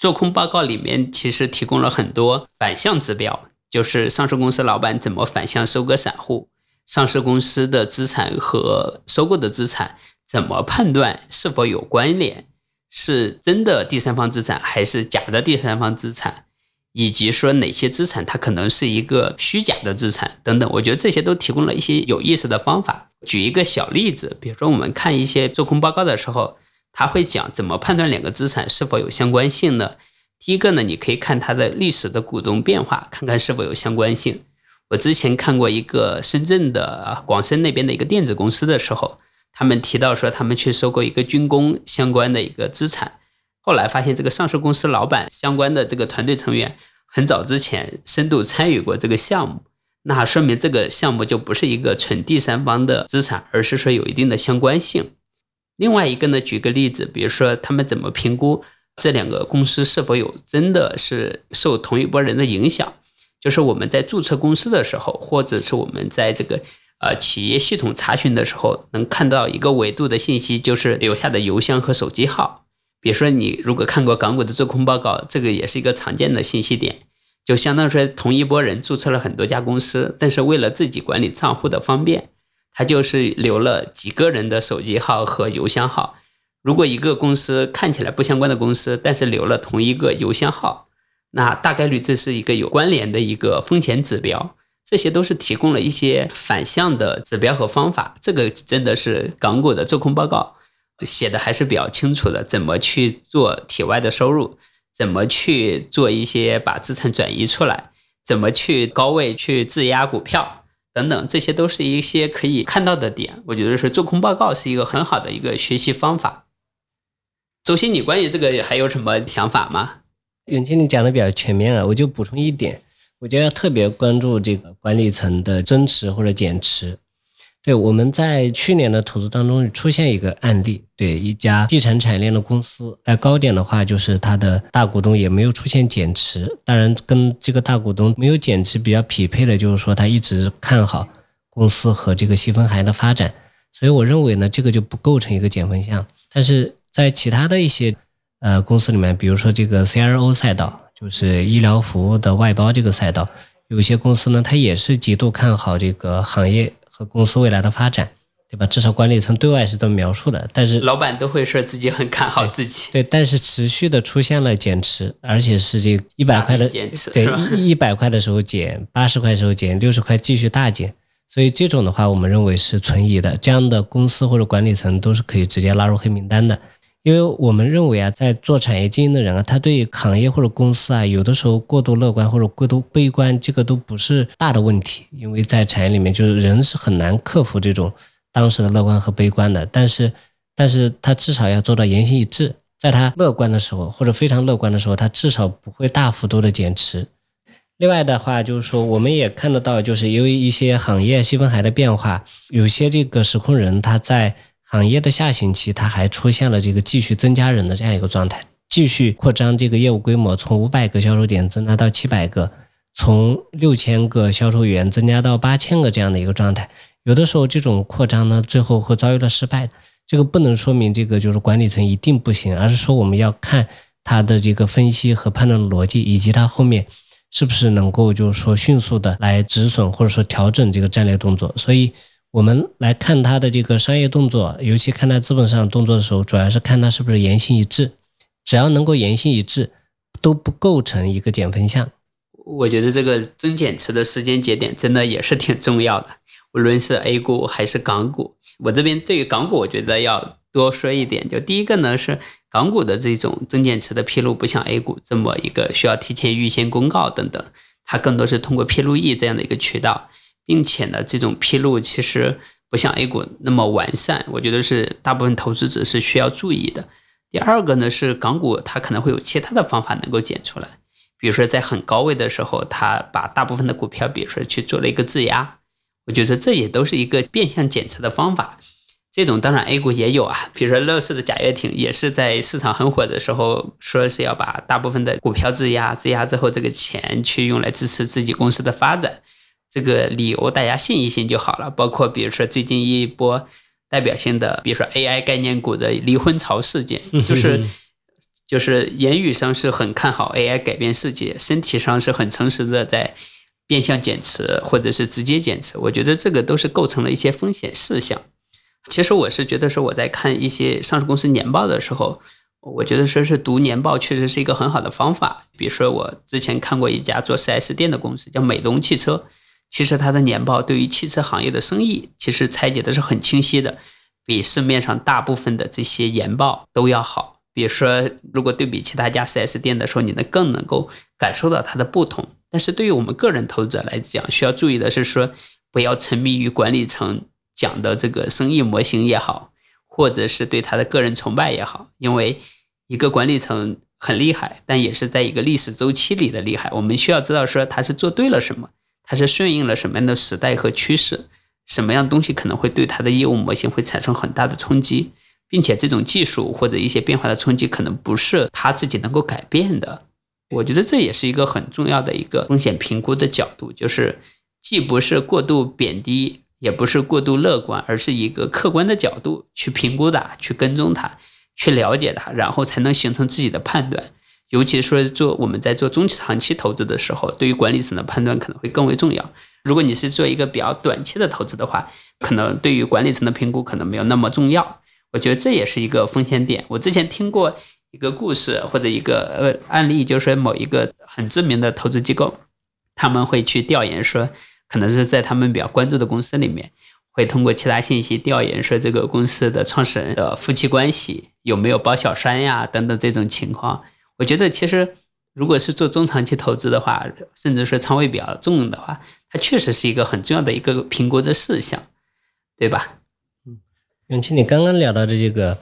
做空报告里面其实提供了很多反向指标，就是上市公司老板怎么反向收割散户，上市公司的资产和收购的资产怎么判断是否有关联，是真的第三方资产还是假的第三方资产，以及说哪些资产它可能是一个虚假的资产等等。我觉得这些都提供了一些有意思的方法。举一个小例子，比如说我们看一些做空报告的时候。他会讲怎么判断两个资产是否有相关性呢？第一个呢，你可以看它的历史的股东变化，看看是否有相关性。我之前看过一个深圳的广深那边的一个电子公司的时候，他们提到说他们去收购一个军工相关的一个资产，后来发现这个上市公司老板相关的这个团队成员很早之前深度参与过这个项目，那说明这个项目就不是一个纯第三方的资产，而是说有一定的相关性。另外一个呢，举个例子，比如说他们怎么评估这两个公司是否有真的是受同一波人的影响？就是我们在注册公司的时候，或者是我们在这个呃企业系统查询的时候，能看到一个维度的信息，就是留下的邮箱和手机号。比如说你如果看过港股的做空报告，这个也是一个常见的信息点，就相当于说同一波人注册了很多家公司，但是为了自己管理账户的方便。他就是留了几个人的手机号和邮箱号。如果一个公司看起来不相关的公司，但是留了同一个邮箱号，那大概率这是一个有关联的一个风险指标。这些都是提供了一些反向的指标和方法。这个真的是港股的做空报告写的还是比较清楚的。怎么去做体外的收入？怎么去做一些把资产转移出来？怎么去高位去质押股票？等等，这些都是一些可以看到的点。我觉得是做空报告是一个很好的一个学习方法。周鑫，你关于这个还有什么想法吗？永清，你讲的比较全面了，我就补充一点，我觉得要特别关注这个管理层的增持或者减持。对，我们在去年的投资当中出现一个案例，对一家地产产业链的公司，在高点的话，就是它的大股东也没有出现减持。当然，跟这个大股东没有减持比较匹配的，就是说他一直看好公司和这个细分行业的发展。所以我认为呢，这个就不构成一个减分项。但是在其他的一些呃公司里面，比如说这个 CRO 赛道，就是医疗服务的外包这个赛道。有些公司呢，它也是极度看好这个行业和公司未来的发展，对吧？至少管理层对外是这么描述的。但是老板都会说自己很看好自己。对，但是持续的出现了减持，而且是这一百块的减持，对，一一百块的时候减，八十块的时候减，六十块继续大减。所以这种的话，我们认为是存疑的。这样的公司或者管理层都是可以直接拉入黑名单的。因为我们认为啊，在做产业经营的人啊，他对行业或者公司啊，有的时候过度乐观或者过度悲观，这个都不是大的问题。因为在产业里面，就是人是很难克服这种当时的乐观和悲观的。但是，但是他至少要做到言行一致，在他乐观的时候或者非常乐观的时候，他至少不会大幅度的减持。另外的话，就是说我们也看得到，就是因为一些行业细分海的变化，有些这个实控人他在。行业的下行期，它还出现了这个继续增加人的这样一个状态，继续扩张这个业务规模，从五百个销售点增加到七百个，从六千个销售员增加到八千个这样的一个状态。有的时候这种扩张呢，最后会遭遇了失败。这个不能说明这个就是管理层一定不行，而是说我们要看他的这个分析和判断逻辑，以及他后面是不是能够就是说迅速的来止损或者说调整这个战略动作。所以。我们来看他的这个商业动作，尤其看他资本上动作的时候，主要是看他是不是言行一致。只要能够言行一致，都不构成一个减分项。我觉得这个增减持的时间节点真的也是挺重要的，无论是 A 股还是港股。我这边对于港股，我觉得要多说一点。就第一个呢，是港股的这种增减持的披露，不像 A 股这么一个需要提前预先公告等等，它更多是通过披露易这样的一个渠道。并且呢，这种披露其实不像 A 股那么完善，我觉得是大部分投资者是需要注意的。第二个呢，是港股它可能会有其他的方法能够减出来，比如说在很高位的时候，它把大部分的股票，比如说去做了一个质押，我觉得这也都是一个变相减持的方法。这种当然 A 股也有啊，比如说乐视的贾跃亭也是在市场很火的时候，说是要把大部分的股票质押，质押之后这个钱去用来支持自己公司的发展。这个理由大家信一信就好了。包括比如说最近一波代表性的，比如说 AI 概念股的离婚潮事件，就是就是言语上是很看好 AI 改变世界，身体上是很诚实的在变相减持或者是直接减持。我觉得这个都是构成了一些风险事项。其实我是觉得说我在看一些上市公司年报的时候，我觉得说是读年报确实是一个很好的方法。比如说我之前看过一家做 4S 店的公司，叫美东汽车。其实它的年报对于汽车行业的生意，其实拆解的是很清晰的，比市面上大部分的这些研报都要好。比如说，如果对比其他家 4S 店的时候，你能更能够感受到它的不同。但是对于我们个人投资者来讲，需要注意的是说，不要沉迷于管理层讲的这个生意模型也好，或者是对他的个人崇拜也好，因为一个管理层很厉害，但也是在一个历史周期里的厉害。我们需要知道说他是做对了什么。它是顺应了什么样的时代和趋势？什么样东西可能会对它的业务模型会产生很大的冲击，并且这种技术或者一些变化的冲击可能不是它自己能够改变的。我觉得这也是一个很重要的一个风险评估的角度，就是既不是过度贬低，也不是过度乐观，而是一个客观的角度去评估它、去跟踪它、去了解它，然后才能形成自己的判断。尤其说做我们在做中期长期投资的时候，对于管理层的判断可能会更为重要。如果你是做一个比较短期的投资的话，可能对于管理层的评估可能没有那么重要。我觉得这也是一个风险点。我之前听过一个故事或者一个呃案例，就是说某一个很知名的投资机构，他们会去调研说，可能是在他们比较关注的公司里面，会通过其他信息调研说这个公司的创始人的夫妻关系有没有包小三呀等等这种情况。我觉得其实，如果是做中长期投资的话，甚至说仓位比较重的话，它确实是一个很重要的一个评估的事项，对吧？嗯，永清，你刚刚聊到的这个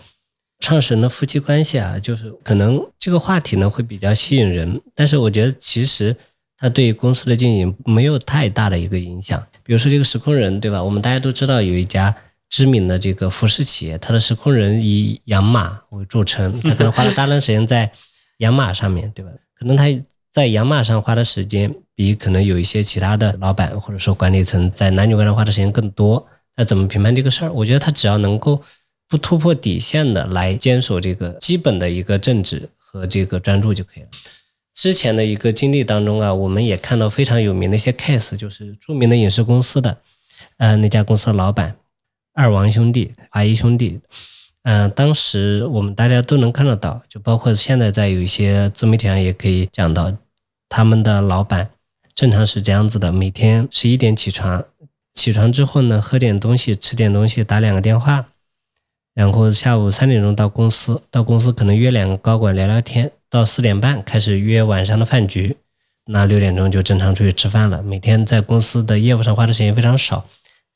创始人的夫妻关系啊，就是可能这个话题呢会比较吸引人，但是我觉得其实它对于公司的经营没有太大的一个影响。比如说这个时空人，对吧？我们大家都知道有一家知名的这个服饰企业，它的时空人以养马为著称，他可能花了大量时间在。养马上面对吧？可能他在养马上花的时间比可能有一些其他的老板或者说管理层在男女关上花的时间更多。那怎么评判这个事儿？我觉得他只要能够不突破底线的来坚守这个基本的一个正直和这个专注就可以了。之前的一个经历当中啊，我们也看到非常有名的一些 case，就是著名的影视公司的，呃，那家公司的老板二王兄弟、华谊兄弟，嗯，当时我们大家都能看得到，就包括现在在有一些自媒体上也可以讲到，他们的老板正常是这样子的：每天十一点起床，起床之后呢，喝点东西，吃点东西，打两个电话，然后下午三点钟到公司，到公司可能约两个高管聊聊天。到四点半开始约晚上的饭局，那六点钟就正常出去吃饭了。每天在公司的业务上花的时间非常少，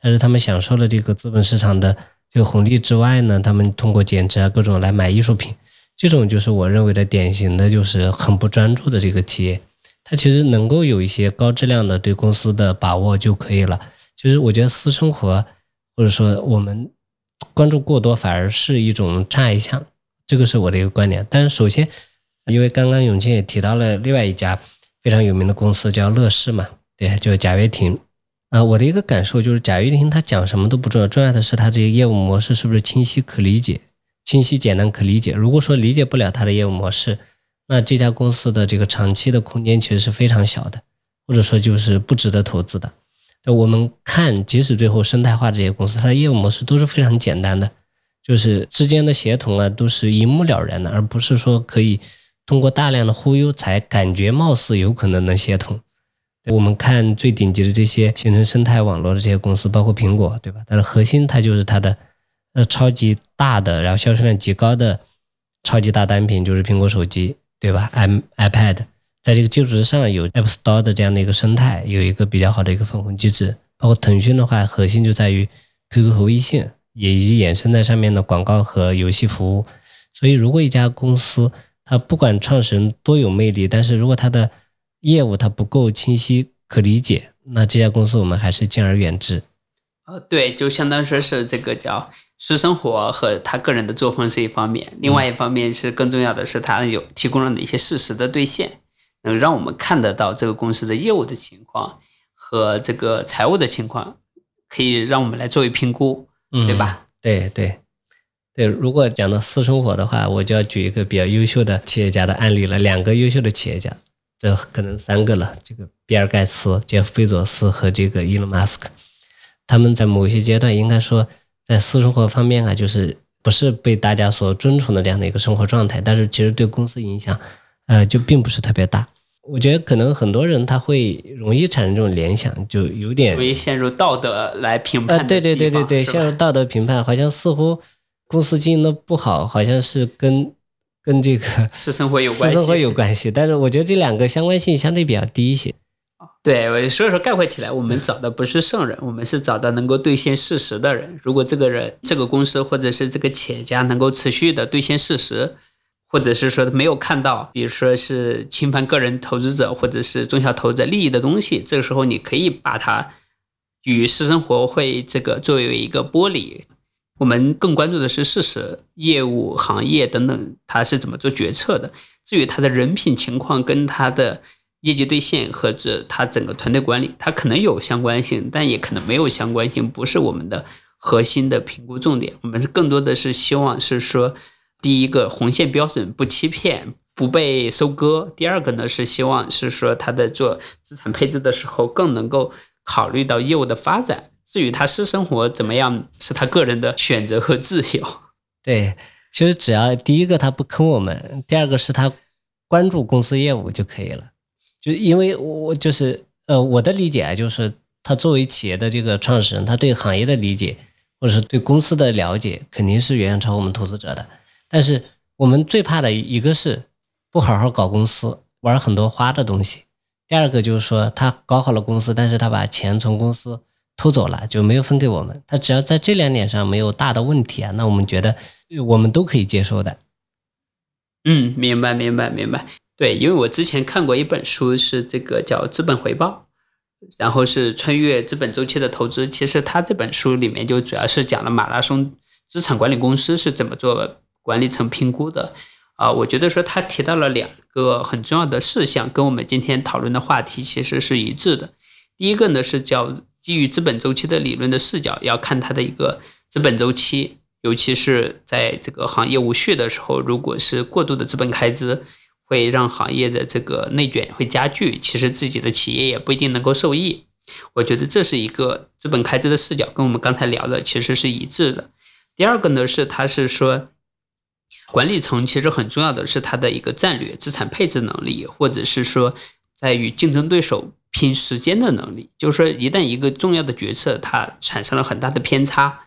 但是他们享受了这个资本市场的这个红利之外呢，他们通过减持啊各种来买艺术品，这种就是我认为的典型的就是很不专注的这个企业。它其实能够有一些高质量的对公司的把握就可以了。其实我觉得私生活或者说我们关注过多反而是一种障碍项，这个是我的一个观点。但是首先。因为刚刚永清也提到了另外一家非常有名的公司叫乐视嘛，对，就是贾跃亭。啊，我的一个感受就是贾跃亭他讲什么都不重要，重要的是他这个业务模式是不是清晰可理解、清晰简单可理解。如果说理解不了他的业务模式，那这家公司的这个长期的空间其实是非常小的，或者说就是不值得投资的。我们看，即使最后生态化这些公司，它的业务模式都是非常简单的，就是之间的协同啊都是一目了然的，而不是说可以。通过大量的忽悠，才感觉貌似有可能能协同。我们看最顶级的这些形成生态网络的这些公司，包括苹果，对吧？但是核心它就是它的呃超级大的，然后销售量极高的超级大单品，就是苹果手机，对吧？i iPad，在这个基础之上有 App Store 的这样的一个生态，有一个比较好的一个分红机制。包括腾讯的话，核心就在于 QQ 和微信，也以及衍生在上面的广告和游戏服务。所以，如果一家公司，它不管创始人多有魅力，但是如果他的业务它不够清晰可理解，那这家公司我们还是敬而远之。呃，对，就相当于说是这个叫私生活和他个人的作风是一方面，另外一方面是更重要的是他有提供了哪些事实的兑现，能让我们看得到这个公司的业务的情况和这个财务的情况，可以让我们来作为评估，对吧？对对。对，如果讲到私生活的话，我就要举一个比较优秀的企业家的案例了。两个优秀的企业家，这可能三个了。这个比尔盖茨、杰夫贝佐斯和这个伊隆马斯克，他们在某一些阶段，应该说在私生活方面啊，就是不是被大家所尊崇的这样的一个生活状态，但是其实对公司影响，呃，就并不是特别大。我觉得可能很多人他会容易产生这种联想，就有点容易陷入道德来评判。对对对对对，陷入道德评判，好像似乎。公司经营的不好，好像是跟跟这个 <laughs> 私生活有关系，私生活有关系。但是我觉得这两个相关性相对比较低一些。对，所以说概括起来，我们找的不是圣人，我们是找到能够兑现事实的人。如果这个人、这个公司或者是这个企业家能够持续的兑现事实，或者是说没有看到，比如说是侵犯个人投资者或者是中小投资者利益的东西，这个时候你可以把它与私生活会这个作为一个剥离。我们更关注的是事实、业务、行业等等，他是怎么做决策的。至于他的人品情况跟他的业绩兑现或者他整个团队管理，他可能有相关性，但也可能没有相关性，不是我们的核心的评估重点。我们是更多的是希望是说，第一个红线标准不欺骗、不被收割；第二个呢是希望是说他在做资产配置的时候更能够考虑到业务的发展。至于他私生活怎么样，是他个人的选择和自由。对，其实只要第一个他不坑我们，第二个是他关注公司业务就可以了。就因为我就是呃，我的理解啊，就是他作为企业的这个创始人，他对行业的理解或者是对公司的了解，肯定是远远超我们投资者的。但是我们最怕的一个是不好好搞公司，玩很多花的东西；第二个就是说他搞好了公司，但是他把钱从公司。偷走了就没有分给我们，他只要在这两点上没有大的问题啊，那我们觉得我们都可以接受的。嗯，明白，明白，明白。对，因为我之前看过一本书，是这个叫《资本回报》，然后是穿越资本周期的投资。其实他这本书里面就主要是讲了马拉松资产管理公司是怎么做管理层评估的。啊，我觉得说他提到了两个很重要的事项，跟我们今天讨论的话题其实是一致的。第一个呢是叫。基于资本周期的理论的视角，要看它的一个资本周期，尤其是在这个行业无序的时候，如果是过度的资本开支，会让行业的这个内卷会加剧，其实自己的企业也不一定能够受益。我觉得这是一个资本开支的视角，跟我们刚才聊的其实是一致的。第二个呢是，他是说，管理层其实很重要的是他的一个战略资产配置能力，或者是说在与竞争对手拼时间的能力。就是说，一旦一个重要的决策它产生了很大的偏差，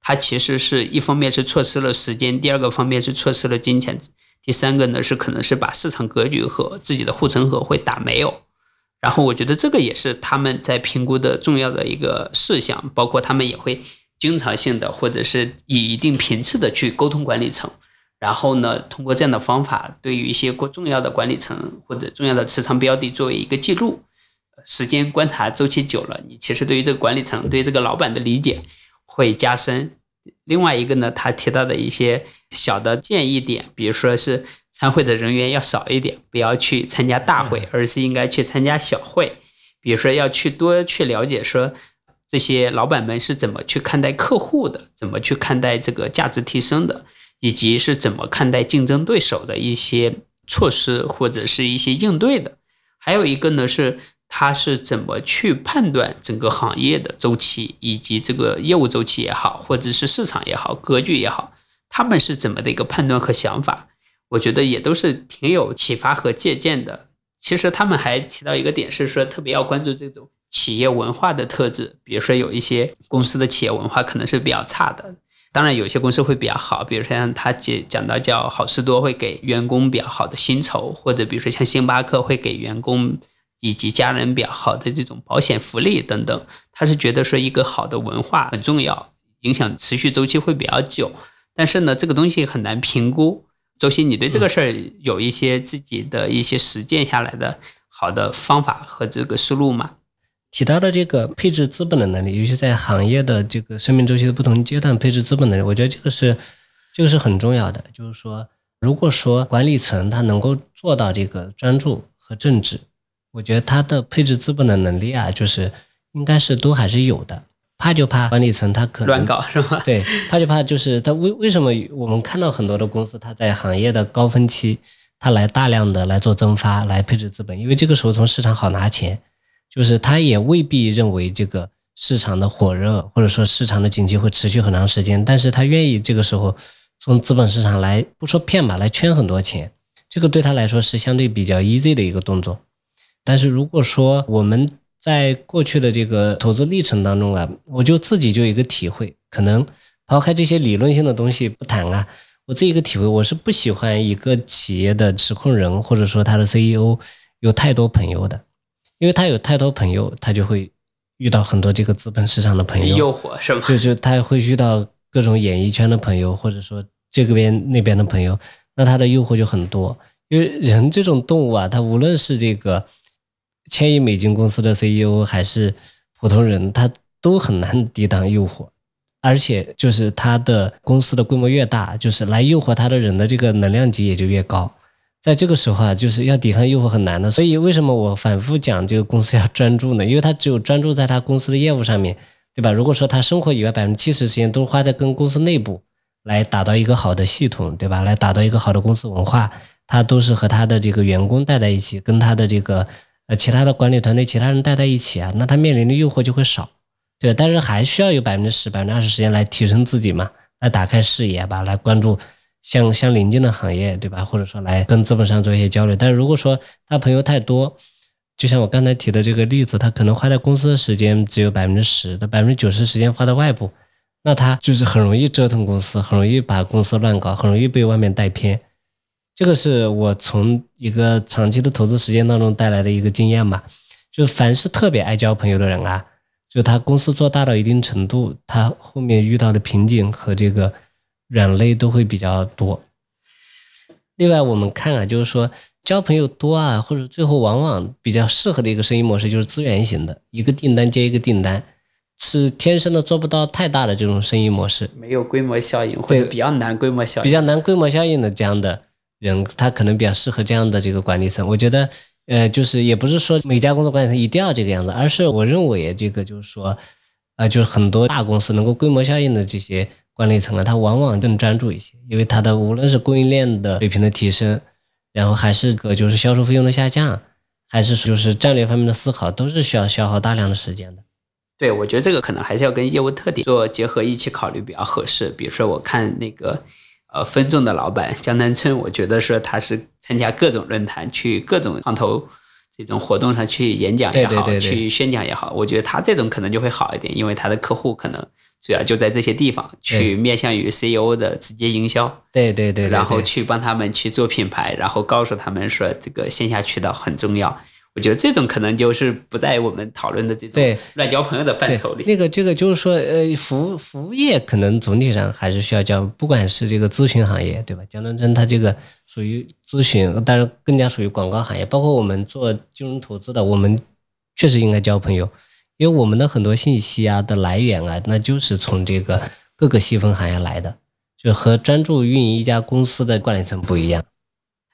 它其实是一方面是错失了时间，第二个方面是错失了金钱，第三个呢是可能是把市场格局和自己的护城河会打没有。然后我觉得这个也是他们在评估的重要的一个事项，包括他们也会。经常性的，或者是以一定频次的去沟通管理层，然后呢，通过这样的方法，对于一些过重要的管理层或者重要的持仓标的作为一个记录，时间观察周期久了，你其实对于这个管理层对这个老板的理解会加深。另外一个呢，他提到的一些小的建议点，比如说是参会的人员要少一点，不要去参加大会，而是应该去参加小会，比如说要去多去了解说。这些老板们是怎么去看待客户的？怎么去看待这个价值提升的？以及是怎么看待竞争对手的一些措施或者是一些应对的？还有一个呢，是他是怎么去判断整个行业的周期，以及这个业务周期也好，或者是市场也好，格局也好，他们是怎么的一个判断和想法？我觉得也都是挺有启发和借鉴的。其实他们还提到一个点，是说特别要关注这种。企业文化的特质，比如说有一些公司的企业文化可能是比较差的，当然有些公司会比较好，比如说像他讲讲到叫好事多会给员工比较好的薪酬，或者比如说像星巴克会给员工以及家人比较好的这种保险福利等等，他是觉得说一个好的文化很重要，影响持续周期会比较久，但是呢，这个东西很难评估。周鑫，你对这个事儿有一些自己的一些实践下来的好的方法和这个思路吗？提到的这个配置资本的能力，尤其在行业的这个生命周期的不同阶段配置资本能力，我觉得这个是这个是很重要的。就是说，如果说管理层他能够做到这个专注和正直，我觉得他的配置资本的能力啊，就是应该是都还是有的。怕就怕管理层他可能乱搞是吧？对，怕就怕就是他为为什么我们看到很多的公司，他在行业的高峰期，他来大量的来做增发来配置资本，因为这个时候从市场好拿钱。就是他也未必认为这个市场的火热，或者说市场的景气会持续很长时间，但是他愿意这个时候从资本市场来不说骗吧，来圈很多钱，这个对他来说是相对比较 easy 的一个动作。但是如果说我们在过去的这个投资历程当中啊，我就自己就有一个体会，可能抛开这些理论性的东西不谈啊，我这一个体会，我是不喜欢一个企业的实控人或者说他的 CEO 有太多朋友的。因为他有太多朋友，他就会遇到很多这个资本市场的朋友，诱惑是吗？就是他会遇到各种演艺圈的朋友，或者说这个边那边的朋友，那他的诱惑就很多。因为人这种动物啊，他无论是这个千亿美金公司的 CEO，还是普通人，他都很难抵挡诱惑。而且就是他的公司的规模越大，就是来诱惑他的人的这个能量级也就越高。在这个时候啊，就是要抵抗诱惑很难的。所以为什么我反复讲这个公司要专注呢？因为他只有专注在他公司的业务上面，对吧？如果说他生活以外百分之七十时间都花在跟公司内部来打造一个好的系统，对吧？来打造一个好的公司文化，他都是和他的这个员工待在一起，跟他的这个呃其他的管理团队其他人待在一起啊，那他面临的诱惑就会少，对。但是还需要有百分之十、百分之二十时间来提升自己嘛，来打开视野吧，来关注。相相邻近的行业，对吧？或者说来跟资本上做一些交流。但是如果说他朋友太多，就像我刚才提的这个例子，他可能花在公司的时间只有百分之十，的百分之九十时间花在外部，那他就是很容易折腾公司，很容易把公司乱搞，很容易被外面带偏。这个是我从一个长期的投资实践当中带来的一个经验吧。就凡是特别爱交朋友的人啊，就他公司做大到一定程度，他后面遇到的瓶颈和这个。软肋都会比较多。另外，我们看啊，就是说交朋友多啊，或者最后往往比较适合的一个生意模式就是资源型的，一个订单接一个订单，是天生的做不到太大的这种生意模式，没有规模效应或者比较难规模效应，比较难规模效应的这样的人，他可能比较适合这样的这个管理层。我觉得，呃，就是也不是说每家工作管理层一定要这个样子，而是我认为这个就是说，呃，就是很多大公司能够规模效应的这些。管理层啊，他往往更专注一些，因为他的无论是供应链的水平的提升，然后还是个就是销售费用的下降，还是就是战略方面的思考，都是需要消耗大量的时间的。对，我觉得这个可能还是要跟业务特点做结合一起考虑比较合适。比如说，我看那个呃分众的老板江南春，我觉得说他是参加各种论坛，去各种创投这种活动上去演讲也好，去宣讲也好，我觉得他这种可能就会好一点，因为他的客户可能。主要就在这些地方去面向于 CEO 的直接营销，对对对，然后去帮他们去做品牌，然后告诉他们说这个线下渠道很重要。我觉得这种可能就是不在我们讨论的这种乱交朋友的范畴里。那个这个就是说，呃，服务服务业可能总体上还是需要交，不管是这个咨询行业，对吧？江南春他这个属于咨询，但是更加属于广告行业，包括我们做金融投资的，我们确实应该交朋友。因为我们的很多信息啊的来源啊，那就是从这个各个细分行业来的，就和专注运营一家公司的管理层不一样。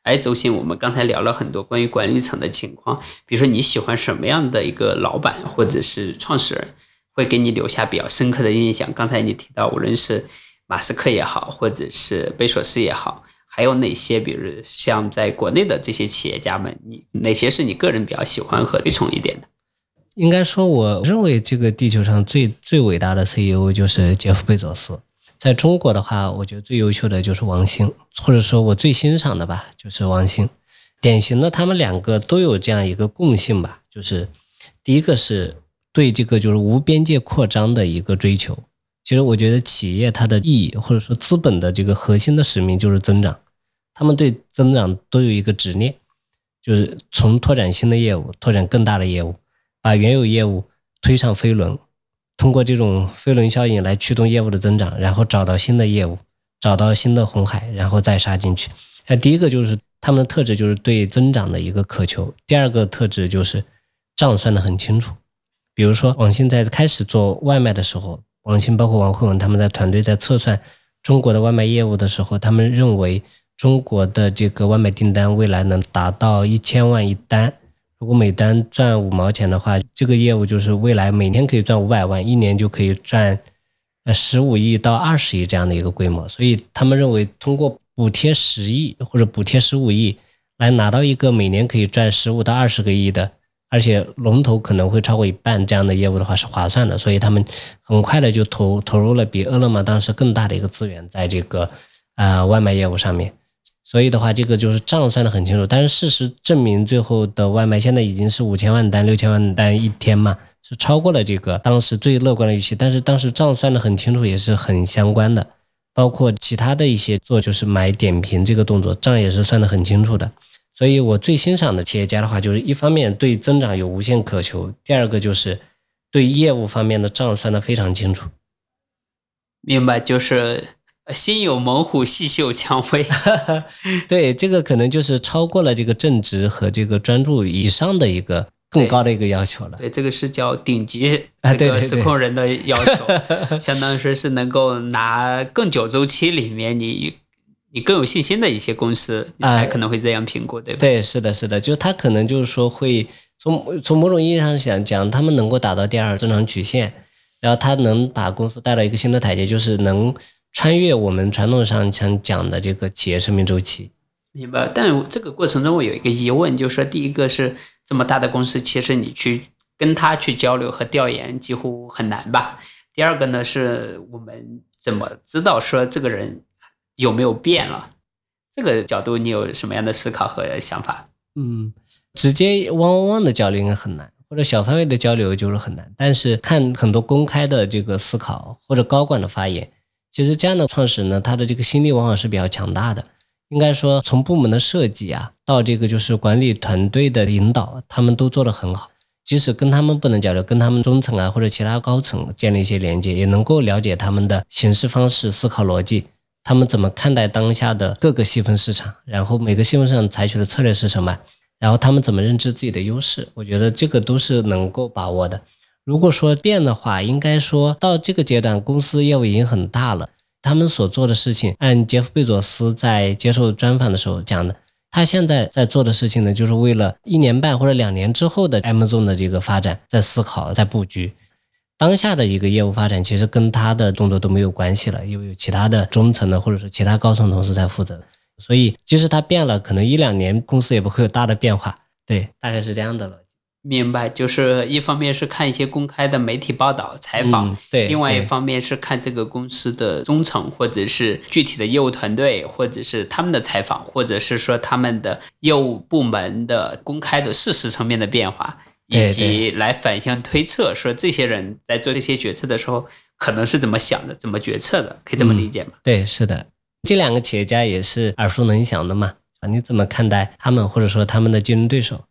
哎，周鑫，我们刚才聊了很多关于管理层的情况，比如说你喜欢什么样的一个老板或者是创始人，会给你留下比较深刻的印象？刚才你提到，无论是马斯克也好，或者是贝索斯也好，还有哪些，比如像在国内的这些企业家们，你哪些是你个人比较喜欢和推崇一点的？应该说，我认为这个地球上最最伟大的 CEO 就是杰夫贝佐斯。在中国的话，我觉得最优秀的就是王兴，或者说我最欣赏的吧，就是王兴。典型的，他们两个都有这样一个共性吧，就是第一个是对这个就是无边界扩张的一个追求。其实我觉得企业它的意义，或者说资本的这个核心的使命就是增长，他们对增长都有一个执念，就是从拓展新的业务，拓展更大的业务。把原有业务推上飞轮，通过这种飞轮效应来驱动业务的增长，然后找到新的业务，找到新的红海，然后再杀进去。那第一个就是他们的特质，就是对增长的一个渴求；第二个特质就是账算得很清楚。比如说，网信在开始做外卖的时候，网信包括王慧文他们在团队在测算中国的外卖业务的时候，他们认为中国的这个外卖订单未来能达到一千万一单。如果每单赚五毛钱的话，这个业务就是未来每年可以赚五百万，一年就可以赚呃十五亿到二十亿这样的一个规模。所以他们认为，通过补贴十亿或者补贴十五亿，来拿到一个每年可以赚十五到二十个亿的，而且龙头可能会超过一半这样的业务的话是划算的。所以他们很快的就投投入了比饿了么当时更大的一个资源在这个呃外卖业务上面。所以的话，这个就是账算的很清楚，但是事实证明，最后的外卖现在已经是五千万单、六千万单一天嘛，是超过了这个当时最乐观的预期。但是当时账算的很清楚，也是很相关的，包括其他的一些做就是买点评这个动作，账也是算的很清楚的。所以我最欣赏的企业家的话，就是一方面对增长有无限渴求，第二个就是对业务方面的账算的非常清楚。明白，就是。心有猛虎，细嗅蔷薇。<laughs> 对，这个可能就是超过了这个正直和这个专注以上的一个更高的一个要求了。对，这个是叫顶级这个实控人的要求，<laughs> 相当于说是能够拿更久周期里面你你更有信心的一些公司，才可能会这样评估，对吧？对，是的，是的，就他可能就是说会从从某种意义上想讲，他们能够达到第二增长曲线，然后他能把公司带到一个新的台阶，就是能。穿越我们传统上想讲的这个企业生命周期，明白。但这个过程中，我有一个疑问，就是说，第一个是这么大的公司，其实你去跟他去交流和调研几乎很难吧？第二个呢，是我们怎么知道说这个人有没有变了？这个角度你有什么样的思考和想法？嗯，直接汪汪汪的交流应该很难，或者小范围的交流就是很难。但是看很多公开的这个思考或者高管的发言。其实这样的创始人呢，他的这个心力往往是比较强大的。应该说，从部门的设计啊，到这个就是管理团队的引导，他们都做得很好。即使跟他们不能交流，跟他们中层啊或者其他高层建立一些连接，也能够了解他们的行事方式、思考逻辑，他们怎么看待当下的各个细分市场，然后每个细分市场采取的策略是什么，然后他们怎么认知自己的优势。我觉得这个都是能够把握的。如果说变的话，应该说到这个阶段，公司业务已经很大了。他们所做的事情，按杰夫贝佐斯在接受专访的时候讲的，他现在在做的事情呢，就是为了一年半或者两年之后的 Amazon 的这个发展在思考、在布局。当下的一个业务发展，其实跟他的动作都没有关系了，因为有其他的中层的或者说其他高层同事在负责。所以即使他变了，可能一两年公司也不会有大的变化。对，大概是这样的了。明白，就是一方面是看一些公开的媒体报道、采访，嗯对另外一方面是看这个公司的中层或者是具体的业务团队，或者是他们的采访，或者是说他们的业务部门的公开的事实层面的变化，以及来反向推测，说这些人在做这些决策的时候可能是怎么想的、怎么决策的，可以这么理解吗？对，是的，这两个企业家也是耳熟能详的嘛。啊，你怎么看待他们，或者说他们的竞争对手？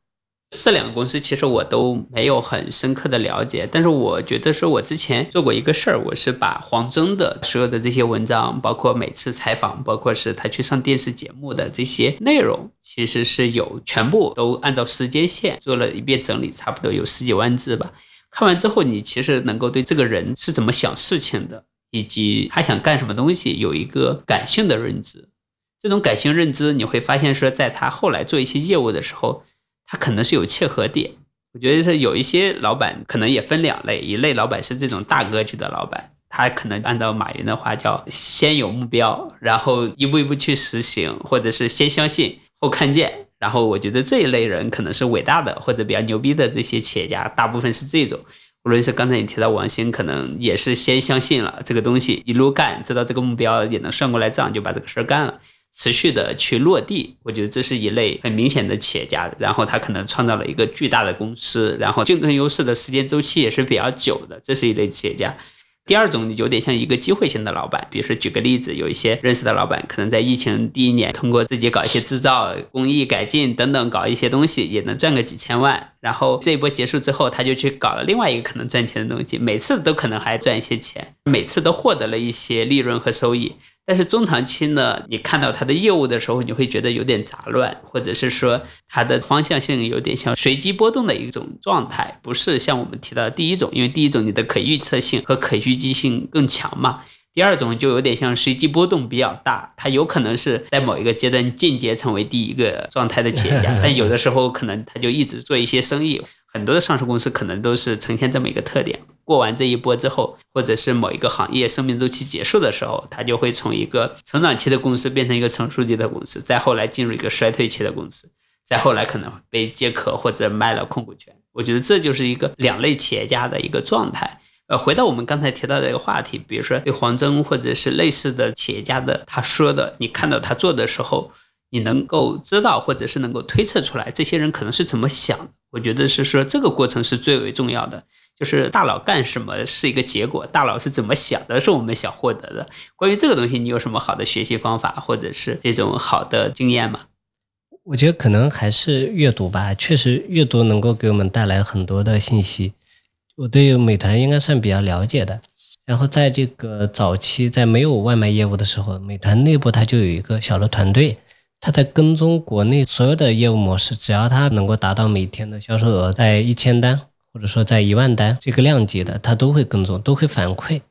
这两个公司其实我都没有很深刻的了解，但是我觉得是我之前做过一个事儿，我是把黄峥的所有的这些文章，包括每次采访，包括是他去上电视节目的这些内容，其实是有全部都按照时间线做了一遍整理，差不多有十几万字吧。看完之后，你其实能够对这个人是怎么想事情的，以及他想干什么东西有一个感性的认知。这种感性认知，你会发现说，在他后来做一些业务的时候，他可能是有切合点。我觉得是有一些老板可能也分两类，一类老板是这种大格局的老板，他可能按照马云的话叫先有目标，然后一步一步去实行，或者是先相信后看见。然后我觉得这一类人可能是伟大的或者比较牛逼的这些企业家，大部分是这种。无论是刚才你提到王兴，可能也是先相信了这个东西，一路干，知道这个目标也能算过来账，就把这个事儿干了。持续的去落地，我觉得这是一类很明显的企业家。然后他可能创造了一个巨大的公司，然后竞争优势的时间周期也是比较久的，这是一类企业家。第二种有点像一个机会型的老板，比如说举个例子，有一些认识的老板，可能在疫情第一年通过自己搞一些制造、工艺改进等等，搞一些东西也能赚个几千万。然后这一波结束之后，他就去搞了另外一个可能赚钱的东西，每次都可能还赚一些钱，每次都获得了一些利润和收益。但是中长期呢，你看到它的业务的时候，你会觉得有点杂乱，或者是说它的方向性有点像随机波动的一种状态，不是像我们提到的第一种，因为第一种你的可预测性和可预计性更强嘛。第二种就有点像随机波动比较大，它有可能是在某一个阶段进阶成为第一个状态的企业家，<laughs> 但有的时候可能他就一直做一些生意。很多的上市公司可能都是呈现这么一个特点。过完这一波之后，或者是某一个行业生命周期结束的时候，它就会从一个成长期的公司变成一个成熟期的公司，再后来进入一个衰退期的公司，再后来可能被接壳或者卖了控股权。我觉得这就是一个两类企业家的一个状态。呃，回到我们刚才提到的一个话题，比如说对黄峥或者是类似的企业家的他说的，你看到他做的时候，你能够知道或者是能够推测出来，这些人可能是怎么想。我觉得是说这个过程是最为重要的。就是大佬干什么是一个结果，大佬是怎么想的，是我们想获得的。关于这个东西，你有什么好的学习方法，或者是这种好的经验吗？我觉得可能还是阅读吧，确实阅读能够给我们带来很多的信息。我对美团应该算比较了解的。然后在这个早期，在没有外卖业务的时候，美团内部它就有一个小的团队，它在跟踪国内所有的业务模式，只要它能够达到每天的销售额在一千单，或者说在一万单这个量级的，它都会跟踪，都会反馈。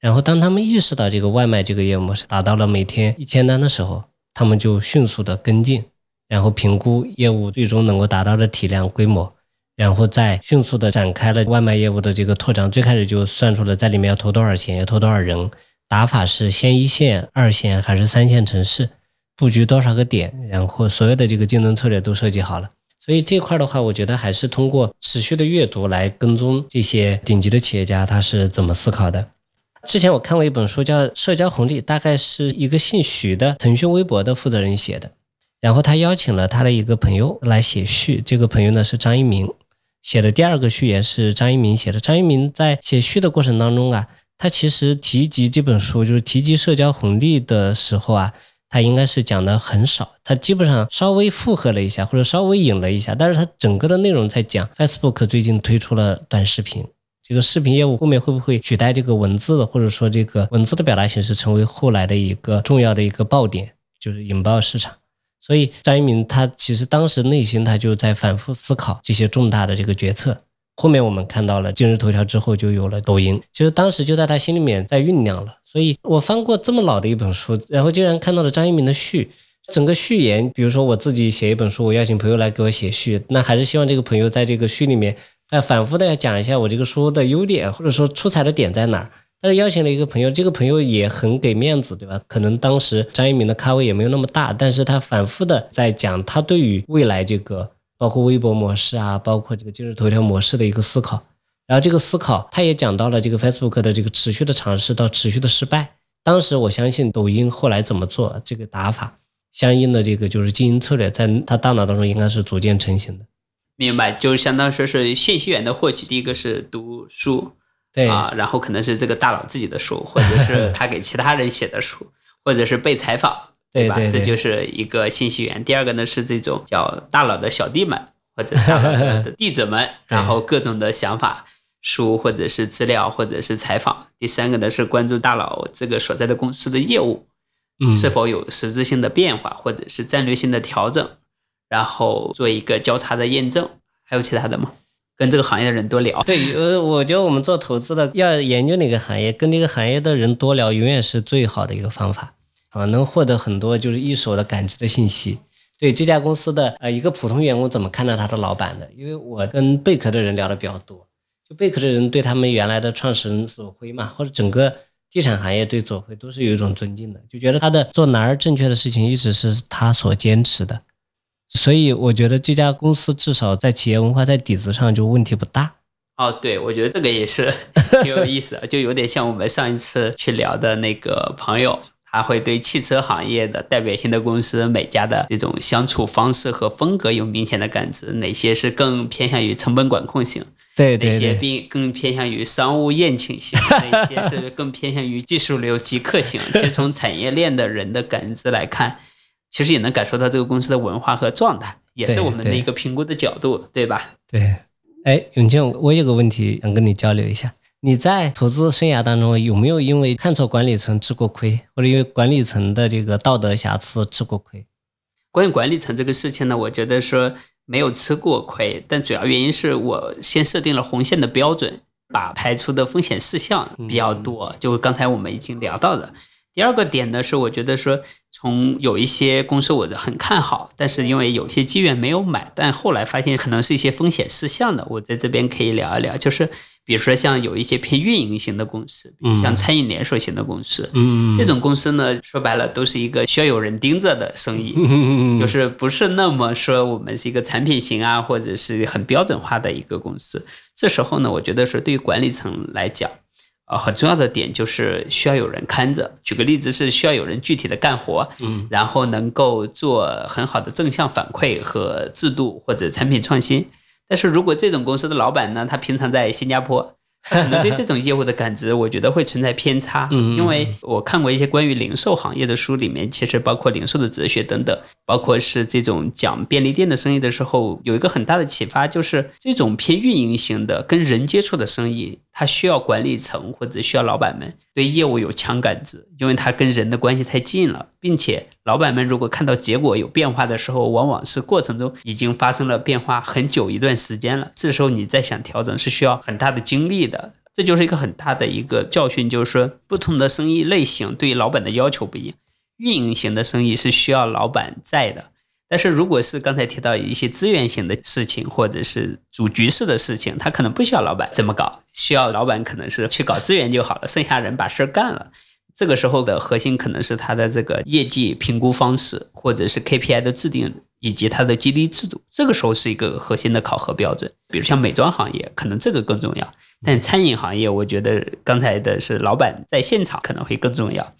然后当他们意识到这个外卖这个业务模式达到了每天一千单的时候，他们就迅速的跟进，然后评估业务最终能够达到的体量规模，然后再迅速的展开了外卖业务的这个拓展。最开始就算出了在里面要投多少钱，要投多少人，打法是先一线、二线还是三线城市，布局多少个点，然后所有的这个竞争策略都设计好了。所以这块的话，我觉得还是通过持续的阅读来跟踪这些顶级的企业家他是怎么思考的。之前我看过一本书叫《社交红利》，大概是一个姓徐的腾讯微博的负责人写的。然后他邀请了他的一个朋友来写序，这个朋友呢是张一鸣，写的第二个序言是张一鸣写的。张一鸣在写序的过程当中啊，他其实提及这本书，就是提及社交红利的时候啊，他应该是讲的很少，他基本上稍微附和了一下，或者稍微引了一下，但是他整个的内容在讲 Facebook 最近推出了短视频。这个视频业务后面会不会取代这个文字，或者说这个文字的表达形式成为后来的一个重要的一个爆点，就是引爆市场。所以张一鸣他其实当时内心他就在反复思考这些重大的这个决策。后面我们看到了今日头条之后就有了抖音，其实当时就在他心里面在酝酿了。所以我翻过这么老的一本书，然后竟然看到了张一鸣的序，整个序言，比如说我自己写一本书，我邀请朋友来给我写序，那还是希望这个朋友在这个序里面。呃，反复的要讲一下我这个书的优点，或者说出彩的点在哪儿。但是邀请了一个朋友，这个朋友也很给面子，对吧？可能当时张一鸣的咖位也没有那么大，但是他反复的在讲他对于未来这个包括微博模式啊，包括这个今日头条模式的一个思考。然后这个思考，他也讲到了这个 Facebook 的这个持续的尝试到持续的失败。当时我相信抖音后来怎么做这个打法，相应的这个就是经营策略，在他大脑当中应该是逐渐成型的。明白，就是相当于说是信息源的获取，第一个是读书，对啊，然后可能是这个大佬自己的书，或者是 <laughs> 他给其他人写的书，或者是被采访，吧？对对，这就是一个信息源。第二个呢是这种叫大佬的小弟们或者大佬的 <laughs> 弟子们，然后各种的想法。书或者是资料或者是采访，第三个呢是关注大佬这个所在的公司的业务，是否有实质性的变化或者是战略性的调整，然后做一个交叉的验证。还有其他的吗？跟这个行业的人多聊。对，呃，我觉得我们做投资的要研究哪个行业，跟这个行业的人多聊，永远是最好的一个方法啊，能获得很多就是一手的感知的信息。对这家公司的呃一个普通员工怎么看待他的老板的？因为我跟贝壳的人聊的比较多。就贝壳的人对他们原来的创始人左晖嘛，或者整个地产行业对左晖都是有一种尊敬的，就觉得他的做哪儿正确的事情一直是他所坚持的，所以我觉得这家公司至少在企业文化在底子上就问题不大。哦，对，我觉得这个也是 <laughs> 挺有意思的，就有点像我们上一次去聊的那个朋友，他会对汽车行业的代表性的公司每家的这种相处方式和风格有明显的感知，哪些是更偏向于成本管控型。对对，哪些并更偏向于商务宴请型，哪些是更偏向于技术流极客型。其实从产业链的人的感知来看，其实也能感受到这个公司的文化和状态，也是我们的一个评估的角度，对吧？对。哎，永健，我有个问题想跟你交流一下，你在投资生涯当中有没有因为看错管理层吃过亏，或者因为管理层的这个道德瑕疵吃过亏？关于管理层这个事情呢，我觉得说。没有吃过亏，但主要原因是我先设定了红线的标准，把排除的风险事项比较多，就刚才我们已经聊到的。第二个点呢，是我觉得说，从有一些公司我很看好，但是因为有些机缘没有买，但后来发现可能是一些风险事项的，我在这边可以聊一聊，就是。比如说像有一些偏运营型的公司，像餐饮连锁型的公司，这种公司呢，说白了都是一个需要有人盯着的生意，就是不是那么说我们是一个产品型啊，或者是很标准化的一个公司。这时候呢，我觉得说对于管理层来讲，啊，很重要的点就是需要有人看着。举个例子是需要有人具体的干活，嗯，然后能够做很好的正向反馈和制度或者产品创新。但是如果这种公司的老板呢，他平常在新加坡。可能对这种业务的感知，<laughs> 我觉得会存在偏差。嗯，因为我看过一些关于零售行业的书，里面其实包括零售的哲学等等，包括是这种讲便利店的生意的时候，有一个很大的启发，就是这种偏运营型的、跟人接触的生意，它需要管理层或者需要老板们对业务有强感知，因为它跟人的关系太近了，并且老板们如果看到结果有变化的时候，往往是过程中已经发生了变化很久一段时间了，这时候你再想调整是需要很大的精力。的，这就是一个很大的一个教训，就是说，不同的生意类型对老板的要求不一样。运营型的生意是需要老板在的，但是如果是刚才提到一些资源型的事情，或者是主局势的事情，他可能不需要老板这么搞，需要老板可能是去搞资源就好了，剩下人把事儿干了。这个时候的核心可能是他的这个业绩评估方式，或者是 KPI 的制定，以及他的激励制度。这个时候是一个核心的考核标准。比如像美妆行业，可能这个更重要。但餐饮行业，我觉得刚才的是老板在现场可能会更重要。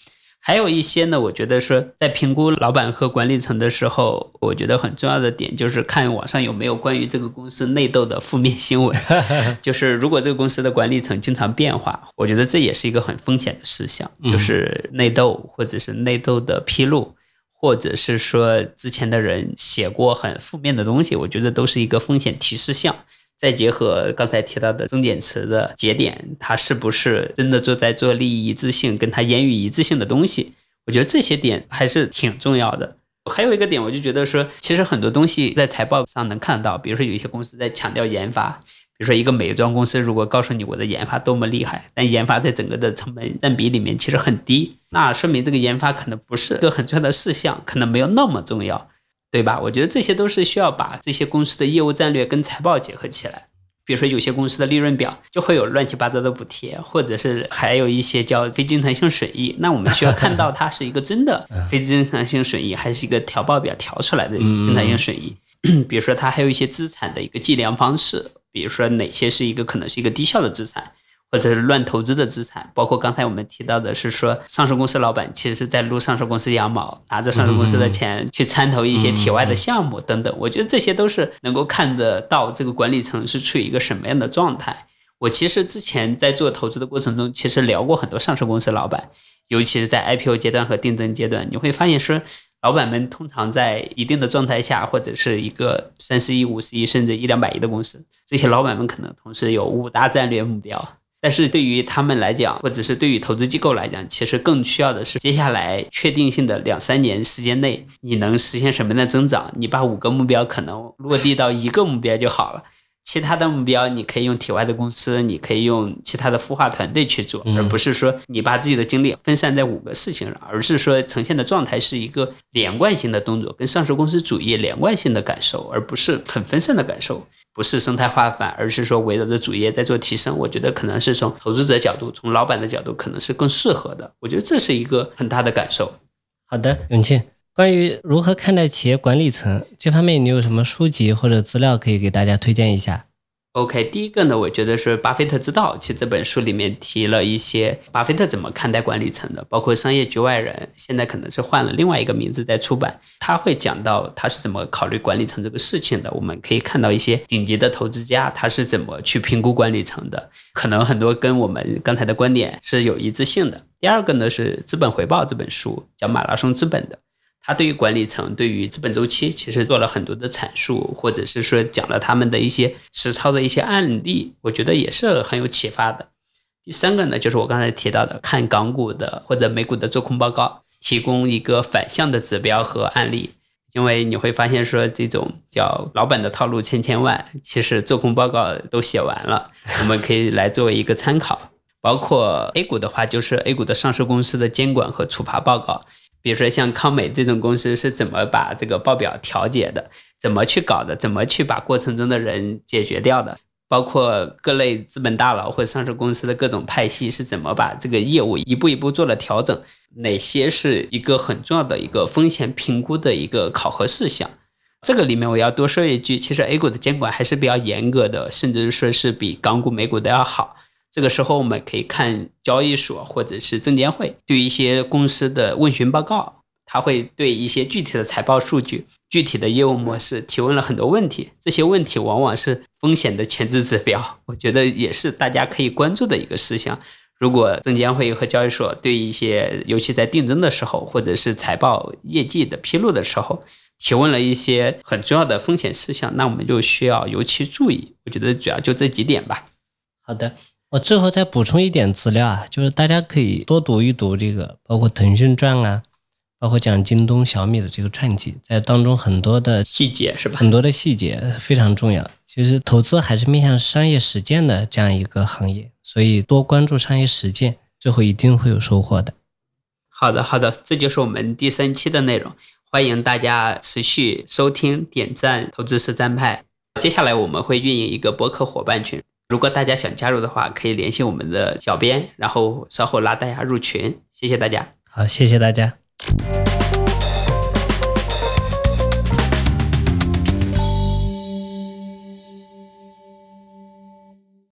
还有一些呢，我觉得说在评估老板和管理层的时候，我觉得很重要的点就是看网上有没有关于这个公司内斗的负面新闻。<laughs> 就是如果这个公司的管理层经常变化，我觉得这也是一个很风险的事项，就是内斗或者是内斗的披露，或者是说之前的人写过很负面的东西，我觉得都是一个风险提示项。再结合刚才提到的中点词的节点，它是不是真的做在做利益一致性，跟它言语一致性的东西？我觉得这些点还是挺重要的。还有一个点，我就觉得说，其实很多东西在财报上能看到，比如说有一些公司在强调研发，比如说一个美妆公司如果告诉你我的研发多么厉害，但研发在整个的成本占比里面其实很低，那说明这个研发可能不是个很重要的事项，可能没有那么重要。对吧？我觉得这些都是需要把这些公司的业务战略跟财报结合起来。比如说有些公司的利润表就会有乱七八糟的补贴，或者是还有一些叫非经常性损益，那我们需要看到它是一个真的非经常性损益，还是一个调报表调出来的经常性损益。比如说它还有一些资产的一个计量方式，比如说哪些是一个可能是一个低效的资产。或者是乱投资的资产，包括刚才我们提到的是说，上市公司老板其实是在撸上市公司羊毛，拿着上市公司的钱去参投一些体外的项目等等。我觉得这些都是能够看得到这个管理层是处于一个什么样的状态。我其实之前在做投资的过程中，其实聊过很多上市公司老板，尤其是在 IPO 阶段和定增阶段，你会发现说，老板们通常在一定的状态下，或者是一个三十亿、五十亿甚至一两百亿的公司，这些老板们可能同时有五大战略目标。但是对于他们来讲，或者是对于投资机构来讲，其实更需要的是接下来确定性的两三年时间内，你能实现什么样的增长？你把五个目标可能落地到一个目标就好了，其他的目标你可以用体外的公司，你可以用其他的孵化团队去做，而不是说你把自己的精力分散在五个事情上，而是说呈现的状态是一个连贯性的动作，跟上市公司主业连贯性的感受，而不是很分散的感受。不是生态化反，而是说围绕着主业在做提升。我觉得可能是从投资者角度，从老板的角度，可能是更适合的。我觉得这是一个很大的感受。好的，永庆，关于如何看待企业管理层这方面，你有什么书籍或者资料可以给大家推荐一下？OK，第一个呢，我觉得是《巴菲特之道》。其实这本书里面提了一些巴菲特怎么看待管理层的，包括《商业局外人》，现在可能是换了另外一个名字在出版。他会讲到他是怎么考虑管理层这个事情的。我们可以看到一些顶级的投资家他是怎么去评估管理层的，可能很多跟我们刚才的观点是有一致性的。第二个呢是《资本回报》这本书，讲马拉松资本的。他对于管理层、对于资本周期，其实做了很多的阐述，或者是说讲了他们的一些实操的一些案例，我觉得也是很有启发的。第三个呢，就是我刚才提到的，看港股的或者美股的做空报告，提供一个反向的指标和案例，因为你会发现说这种叫老板的套路千千万，其实做空报告都写完了，我们可以来作为一个参考。包括 A 股的话，就是 A 股的上市公司的监管和处罚报告。比如说像康美这种公司是怎么把这个报表调节的？怎么去搞的？怎么去把过程中的人解决掉的？包括各类资本大佬或上市公司的各种派系是怎么把这个业务一步一步做了调整？哪些是一个很重要的一个风险评估的一个考核事项？这个里面我要多说一句，其实 A 股的监管还是比较严格的，甚至说是比港股、美股都要好。这个时候，我们可以看交易所或者是证监会对一些公司的问询报告，他会对一些具体的财报数据、具体的业务模式提问了很多问题。这些问题往往是风险的前置指标，我觉得也是大家可以关注的一个事项。如果证监会和交易所对一些，尤其在定增的时候，或者是财报业绩的披露的时候，提问了一些很重要的风险事项，那我们就需要尤其注意。我觉得主要就这几点吧。好的。我最后再补充一点资料啊，就是大家可以多读一读这个，包括腾讯传啊，包括讲京东、小米的这个传记，在当中很多的细节是吧？很多的细节非常重要。其实投资还是面向商业实践的这样一个行业，所以多关注商业实践，最后一定会有收获的。好的，好的，这就是我们第三期的内容，欢迎大家持续收听、点赞、投资实战派。接下来我们会运营一个博客伙伴群。如果大家想加入的话，可以联系我们的小编，然后稍后拉大家入群。谢谢大家。好，谢谢大家。